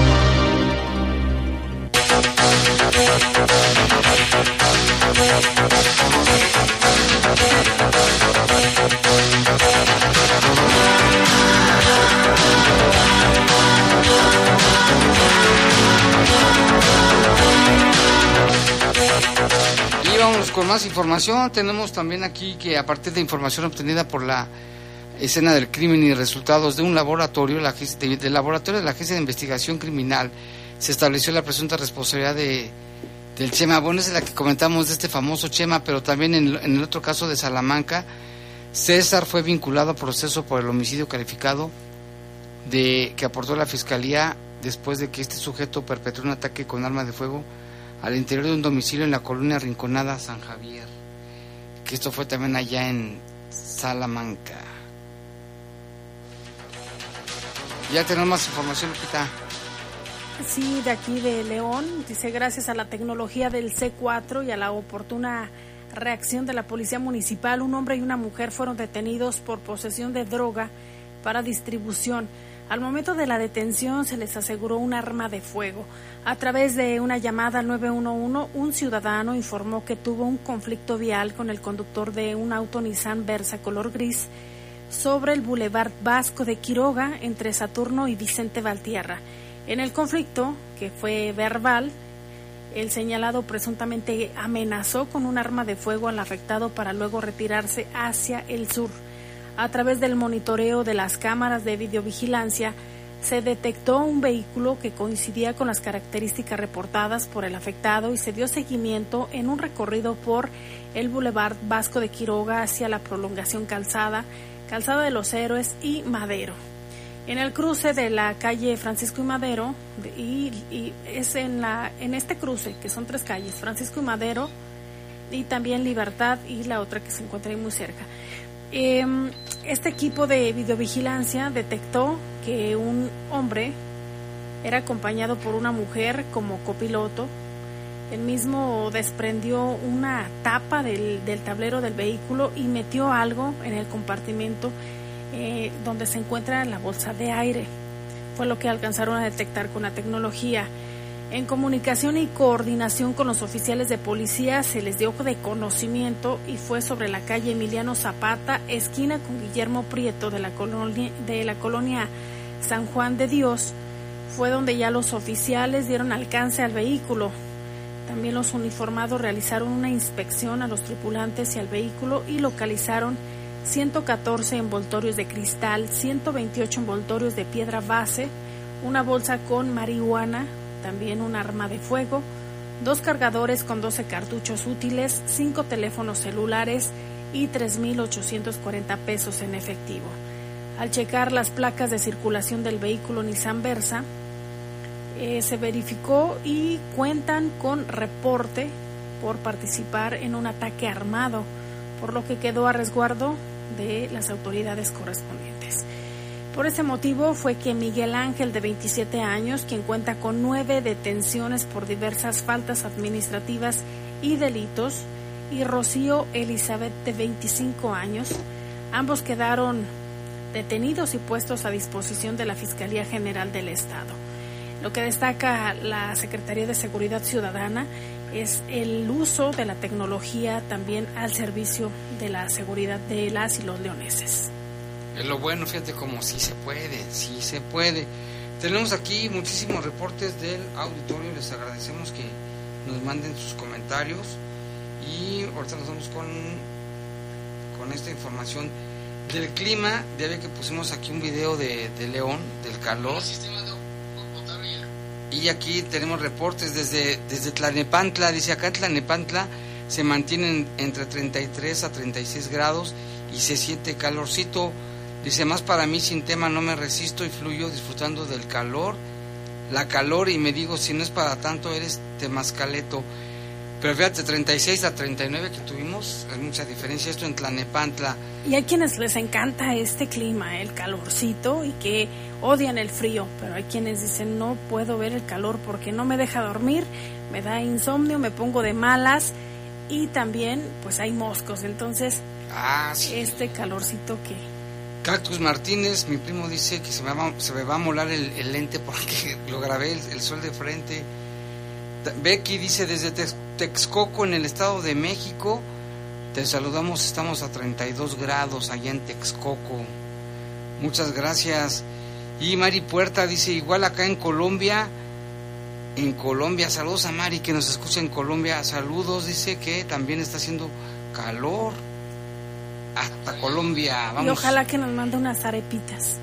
con más información. Tenemos también aquí que a partir de información obtenida por la escena del crimen y resultados de un laboratorio, la, del laboratorio de la Agencia de Investigación Criminal, se estableció la presunta responsabilidad de del Chema. Bueno, es la que comentamos de este famoso Chema, pero también en, el otro caso de Salamanca, César fue vinculado a proceso por el homicidio calificado de que aportó la Fiscalía después de que este sujeto perpetró un ataque con arma de fuego al interior de un domicilio en la colonia Rinconada San Javier, que esto fue también allá en Salamanca. Ya tenemos más información, Lupita. Sí, de aquí de León, dice gracias a la tecnología del C4 y a la oportuna reacción de la Policía Municipal, un hombre y una mujer fueron detenidos por posesión de droga para distribución. Al momento de la detención se les aseguró un arma de fuego. A través de una llamada al 911, un ciudadano informó que tuvo un conflicto vial con el conductor de un auto Nissan Versa color gris sobre el Boulevard Vasco de Quiroga entre Saturno y Vicente Valtierra. En el conflicto, que fue verbal, el señalado presuntamente amenazó con un arma de fuego al afectado para luego retirarse hacia el sur. A través del monitoreo de las cámaras de videovigilancia, se detectó un vehículo que coincidía con las características reportadas por el afectado y se dio seguimiento en un recorrido por el Boulevard Vasco de Quiroga hacia la prolongación calzada, Calzada de los Héroes y Madero. En el cruce de la calle Francisco y Madero, y, es en, la, en este cruce, que son tres calles, Francisco y Madero, y también Libertad y la otra que se encuentra ahí muy cerca. Em, este equipo de videovigilancia detectó que un hombre era acompañado por una mujer como copiloto. El mismo desprendió una tapa del, tablero del vehículo y metió algo en el compartimento eh, donde se encuentra la bolsa de aire. Fue lo que alcanzaron a detectar con la tecnología. En comunicación y coordinación con los oficiales de policía se les dio de conocimiento y fue sobre la calle Emiliano Zapata, esquina con Guillermo Prieto de la colonia, de la colonia San Juan de Dios. Fue donde ya los oficiales dieron alcance al vehículo. También los uniformados realizaron una inspección a los tripulantes y al vehículo y localizaron 114 envoltorios de cristal, 128 envoltorios de piedra base, una bolsa con marihuana, también un arma de fuego, dos cargadores con 12 cartuchos útiles, cinco teléfonos celulares y 3.840 pesos en efectivo. Al checar las placas de circulación del vehículo Nissan Versa, eh, se verificó y cuentan con reporte por participar en un ataque armado, por lo que quedó a resguardo las autoridades correspondientes. Por ese motivo fue que Miguel Ángel, de 27 años, quien cuenta con nueve detenciones por diversas faltas administrativas y delitos, y Rocío Elizabeth, de 25 años, ambos quedaron detenidos y puestos a disposición de la Fiscalía General del Estado. Lo que destaca la Secretaría de Seguridad Ciudadana es el uso de la tecnología también al servicio de la seguridad de las y los leoneses. Es lo bueno, fíjate como sí se puede, sí se puede. Tenemos aquí muchísimos reportes del auditorio, les agradecemos que nos manden sus comentarios y ahorita nos vamos con, con esta información del clima, ya ve que pusimos aquí un video de, de León, del calor. Y aquí tenemos reportes desde, desde Tlanepantla, dice acá Tlanepantla se mantienen entre 33 a 36 grados y se siente calorcito Dice, más para mí sin tema no me resisto y fluyo disfrutando del calor, la calor. Y me digo, si no es para tanto, eres temascaleto. Pero fíjate, 36 a 39 que tuvimos, es mucha diferencia esto en Tlanepantla. Y hay quienes les encanta este clima, el calorcito, y que odian el frío, pero hay quienes dicen, no puedo ver el calor porque no me deja dormir, me da insomnio, me pongo de malas, y también pues hay moscos, entonces ah, este calorcito que Cactus Martínez, mi primo dice que se me va, se me va a molar el, lente porque lo grabé el, sol de frente. Becky dice desde Texcoco en el Estado de México, te saludamos, estamos a 32 grados allá en Texcoco. Muchas gracias. Y Mari Puerta dice, igual acá en Colombia, en Colombia. Saludos a Mari que nos escucha en Colombia. Saludos, dice que también está haciendo calor. Hasta Colombia. Vamos. Y ojalá que nos mande unas arepitas.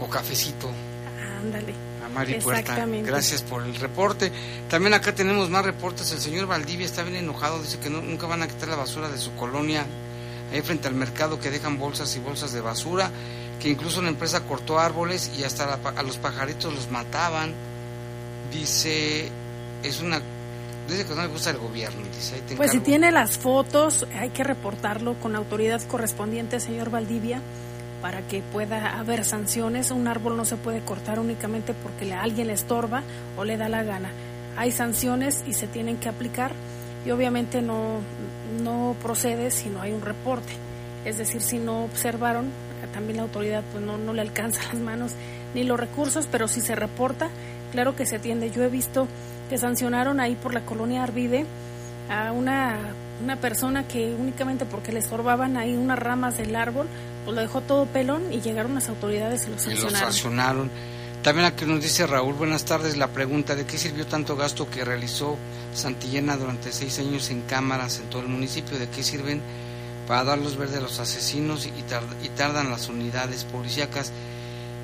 O cafecito. Ándale. A Mari Puerta. Gracias por el reporte. También acá tenemos más reportes. El señor Valdivia está bien enojado. Dice que nunca van a quitar la basura de su colonia. Ahí frente al mercado que dejan bolsas y bolsas de basura. Que incluso una empresa cortó árboles y hasta a los pajaritos los mataban dice, es una, dice que no le gusta el gobierno. Dice, pues si tiene las fotos, hay que reportarlo con la autoridad correspondiente, señor Valdivia, para que pueda haber sanciones. Un árbol no se puede cortar únicamente porque alguien le estorba o le da la gana. Hay sanciones y se tienen que aplicar y obviamente no, no procede si no hay un reporte. Es decir, si no observaron, también la autoridad pues no, no le alcanza las manos ni los recursos, pero si se reporta, claro que se atiende. Yo he visto que sancionaron ahí por la colonia Arvide a una, una persona que únicamente porque le estorbaban ahí unas ramas del árbol, pues lo dejó todo pelón y llegaron las autoridades y lo sancionaron. Y lo sancionaron. También aquí nos dice Raúl, buenas tardes, la pregunta de qué sirvió tanto gasto que realizó Santillana durante seis años en cámaras en todo el municipio, de qué sirven para dar luz verde a los asesinos y, y tardan las unidades policíacas.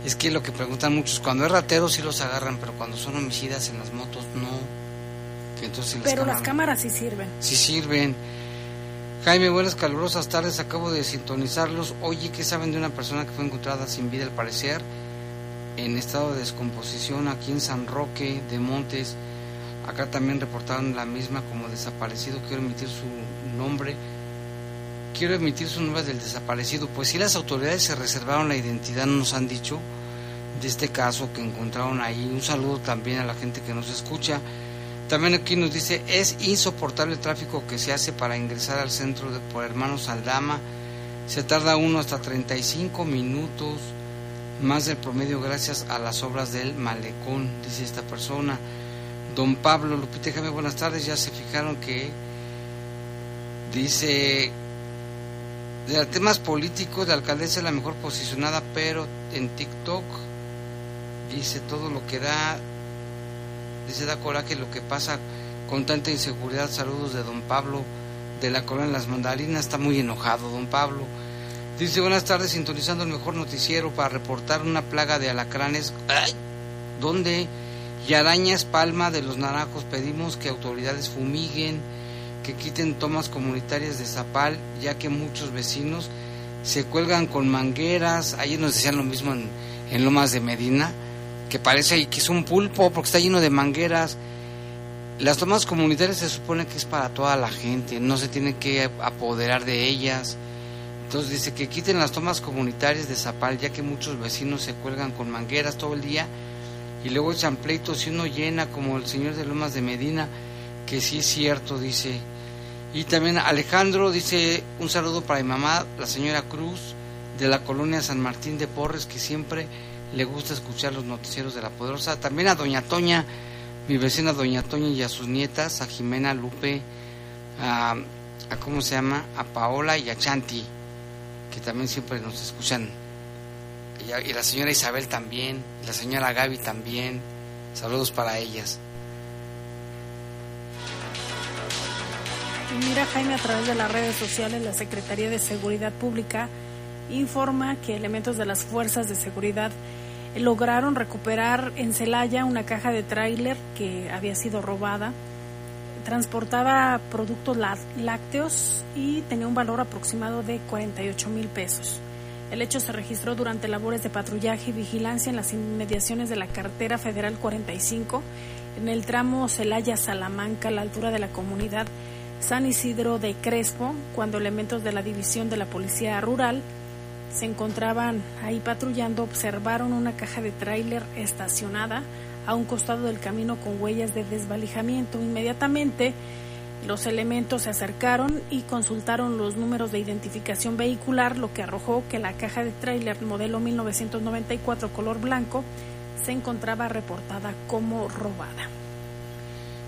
Es que lo que preguntan muchos, cuando es ratero sí los agarran, pero cuando son homicidas en las motos no. entonces pero las cámaras sí sirven. Sí sirven. Jaime, buenas calurosas tardes, acabo de sintonizarlos. Oye, ¿qué saben de una persona que fue encontrada sin vida al parecer? En estado de descomposición aquí en San Roque de Montes. Acá también reportaron la misma como desaparecido. Quiero emitir su nombre. Quiero emitir su nombre del desaparecido. Pues si las autoridades se reservaron la identidad, nos han dicho de este caso que encontraron ahí. Un saludo también a la gente que nos escucha. También aquí nos dice, es insoportable el tráfico que se hace para ingresar al centro de, por Hermanos Aldama. Se tarda uno hasta 35 minutos más del promedio gracias a las obras del malecón, dice esta persona. Don Pablo Lupita, déjame buenas tardes. Ya se fijaron que dice de temas políticos, la alcaldesa es la mejor posicionada, pero en TikTok dice todo lo que da, dice da coraje lo que pasa con tanta inseguridad. Saludos de don Pablo de la colonia Las Mandarinas, está muy enojado don Pablo. Dice buenas tardes, sintonizando el mejor noticiero para reportar una plaga de alacranes. ¡Ay! ¿Dónde? Y arañas palma de los naranjos. Pedimos que autoridades fumiguen que quiten tomas comunitarias de Zapal, ya que muchos vecinos se cuelgan con mangueras. Ayer nos decían lo mismo en, en Lomas de Medina, que parece que es un pulpo porque está lleno de mangueras. Las tomas comunitarias se supone que es para toda la gente, no se tiene que apoderar de ellas. Entonces dice que quiten las tomas comunitarias de Zapal, ya que muchos vecinos se cuelgan con mangueras todo el día y luego echan pleitos y uno llena como el señor de Lomas de Medina, que sí es cierto, dice, y también Alejandro dice un saludo para mi mamá, la señora Cruz, de la colonia San Martín de Porres, que siempre le gusta escuchar los noticieros de la Poderosa. También a Doña Toña, mi vecina Doña Toña y a sus nietas, a Jimena Lupe, a, ¿cómo se llama? A Paola y a Chanti, que también siempre nos escuchan. Y, la señora Isabel también, la señora Gaby también. Saludos para ellas. Mira Jaime, a través de las redes sociales, la Secretaría de Seguridad Pública informa que elementos de las fuerzas de seguridad lograron recuperar en Celaya una caja de tráiler que había sido robada. Transportaba productos lácteos y tenía un valor aproximado de 48 mil pesos. El hecho se registró durante labores de patrullaje y vigilancia en las inmediaciones de la carretera federal 45, en el tramo Celaya-Salamanca, a la altura de la comunidad San Isidro de Crespo, cuando elementos de la División de la Policía Rural se encontraban ahí patrullando, observaron una caja de tráiler estacionada a un costado del camino con huellas de desvalijamiento. Inmediatamente los elementos se acercaron y consultaron los números de identificación vehicular, lo que arrojó que la caja de tráiler modelo 1994 color blanco se encontraba reportada como robada.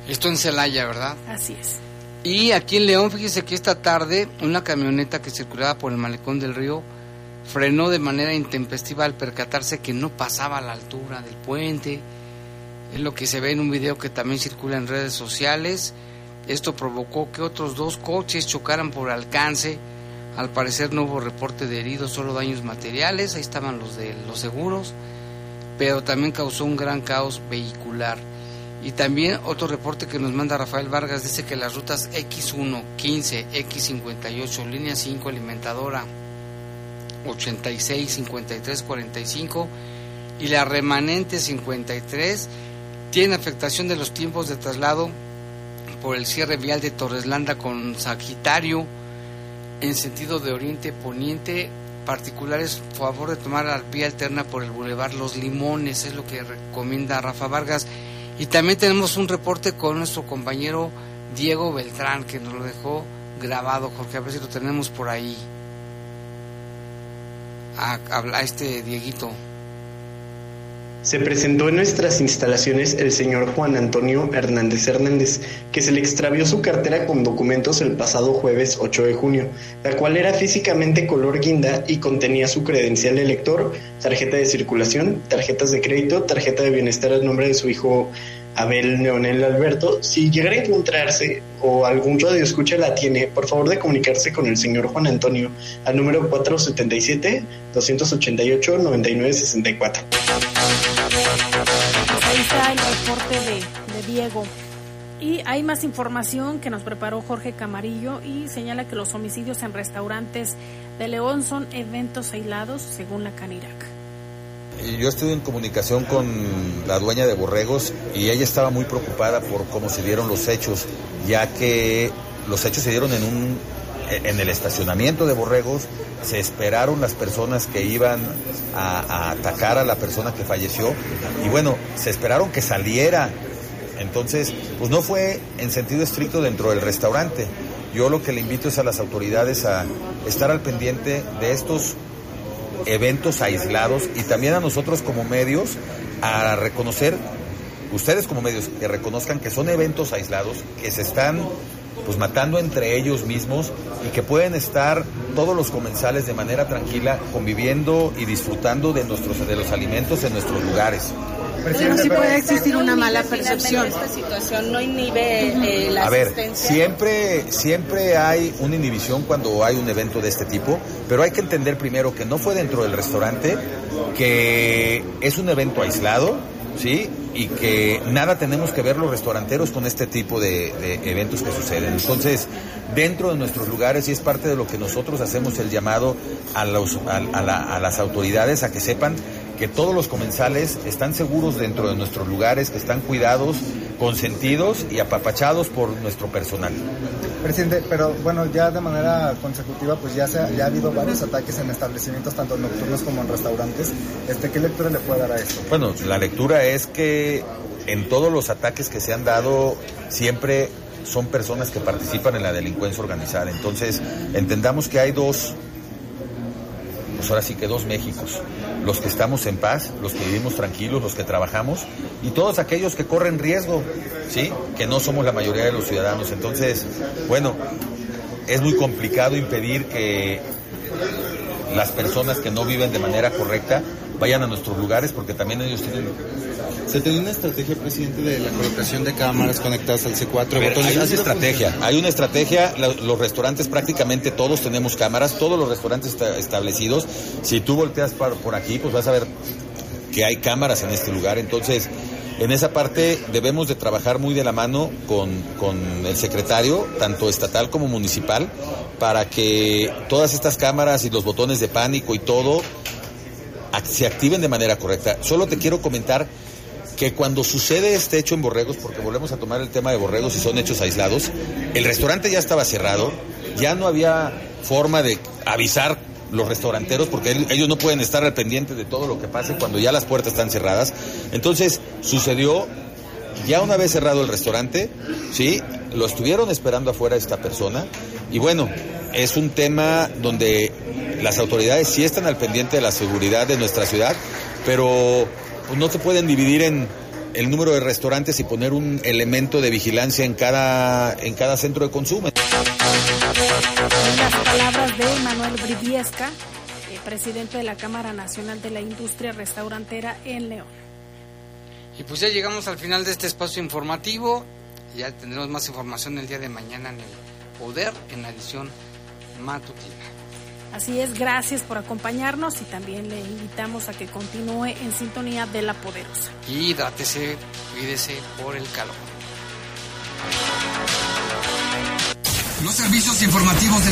Esto en Celaya, ¿verdad? Así es. Y aquí en León, fíjese que esta tarde una camioneta que circulaba por el malecón del río frenó de manera intempestiva al percatarse que no pasaba a la altura del puente. Es lo que se ve en un video que también circula en redes sociales. Esto provocó que otros dos coches chocaran por alcance. Al parecer no hubo reporte de heridos, solo daños materiales. Ahí estaban los de los seguros. Pero también causó un gran caos vehicular. Y también otro reporte que nos manda Rafael Vargas dice que las rutas X1, 15, X58, línea 5, alimentadora 86, 53, 45 y la remanente 53 tiene afectación de los tiempos de traslado por el cierre vial de Torreslanda con Sagitario en sentido de oriente-poniente. Particulares favor de tomar la vía alterna por el Boulevard Los Limones, es lo que recomienda Rafa Vargas. Y también tenemos un reporte con nuestro compañero Diego Beltrán, que nos lo dejó grabado, Jorge, a ver si lo tenemos por ahí. A, este Dieguito. Se presentó en nuestras instalaciones el señor Juan Antonio Hernández Hernández, que se le extravió su cartera con documentos el pasado jueves 8 de junio, la cual era físicamente color guinda y contenía su credencial de lector, tarjeta de circulación, tarjetas de crédito, tarjeta de bienestar al nombre de su hijo Abel Neonel Alberto. Si llegara a encontrarse o algún radio escucha la tiene, por favor de comunicarse con el señor Juan Antonio al número 477-288-9964. Ahí está el reporte de, de Diego. Y hay más información que nos preparó Jorge Camarillo y señala que los homicidios en restaurantes de León son eventos aislados según la Canirac. Yo estuve en comunicación con la dueña de Borregos y ella estaba muy preocupada por cómo se dieron los hechos, ya que los hechos se dieron en un en el estacionamiento de Borregos, se esperaron las personas que iban a, a atacar a la persona que falleció y bueno, se esperaron que saliera. Entonces, pues no fue en sentido estricto dentro del restaurante. Yo lo que le invito es a las autoridades a estar al pendiente de estos eventos aislados y también a nosotros como medios a reconocer, ustedes como medios, que reconozcan que son eventos aislados, que se están pues matando entre ellos mismos y que pueden estar todos los comensales de manera tranquila conviviendo y disfrutando de nuestros de los alimentos en nuestros lugares. Pero sí puede existir una mala percepción. Esta situación no inhibe eh, la A ver, asistencia. siempre, siempre hay una inhibición cuando hay un evento de este tipo, pero hay que entender primero que no fue dentro del restaurante, que es un evento aislado, ¿sí? Y que nada tenemos que ver los restauranteros con este tipo de, de eventos que suceden. Entonces, dentro de nuestros lugares, y es parte de lo que nosotros hacemos el llamado a, los, a, a la- a las autoridades a que sepan que todos los comensales están seguros dentro de nuestros lugares, que están cuidados, consentidos y apapachados por nuestro personal. Presidente, pero bueno, ya de manera consecutiva, pues ya, se ha, ya ha habido varios ataques en establecimientos, tanto nocturnos como en restaurantes. Este, ¿Qué lectura le puede dar a esto? Bueno, la lectura es que en todos los ataques que se han dado siempre son personas que participan en la delincuencia organizada. Entonces, entendamos que hay dos, pues ahora sí que dos Méxicos. Los que estamos en paz, los que vivimos tranquilos, los que trabajamos y todos aquellos que corren riesgo, ¿sí? Que no somos la mayoría de los ciudadanos. Entonces, bueno, es muy complicado impedir que las personas que no viven de manera correcta vayan a nuestros lugares porque también ellos tienen Se tenía una estrategia, presidente, de la colocación de cámaras conectadas al C4. A ver, botones. hay una ¿Ha sido estrategia, hay una estrategia, los restaurantes prácticamente todos tenemos cámaras, todos los restaurantes esta- establecidos, si tú volteas por aquí, pues vas a ver que hay cámaras en este lugar, entonces en esa parte debemos de trabajar muy de la mano con, con el secretario, tanto estatal como municipal, para que todas estas cámaras y los botones de pánico y todo se activen de manera correcta. Solo te quiero comentar que cuando sucede este hecho en Borregos, porque volvemos a tomar el tema de Borregos y son hechos aislados, el restaurante ya estaba cerrado, ya no había forma de avisar los restauranteros porque el- ellos no pueden estar al pendiente de todo lo que pase cuando ya las puertas están cerradas. Entonces sucedió, ya una vez cerrado el restaurante, sí, lo estuvieron esperando afuera esta persona y bueno, es un tema donde las autoridades sí están al pendiente de la seguridad de nuestra ciudad, pero pues, no se pueden dividir en el número de restaurantes y poner un elemento de vigilancia en cada, en cada centro de consumo. Las palabras de Manuel Briviesca, eh, presidente de la Cámara Nacional de la Industria Restaurantera en León. Y pues ya llegamos al final de este espacio informativo. Ya tendremos más información el día de mañana en el Poder, en la edición matutina. Así es, gracias por acompañarnos y también le invitamos a que continúe en sintonía de La Poderosa. Y dátese, cuídese por el calor. Los servicios informativos de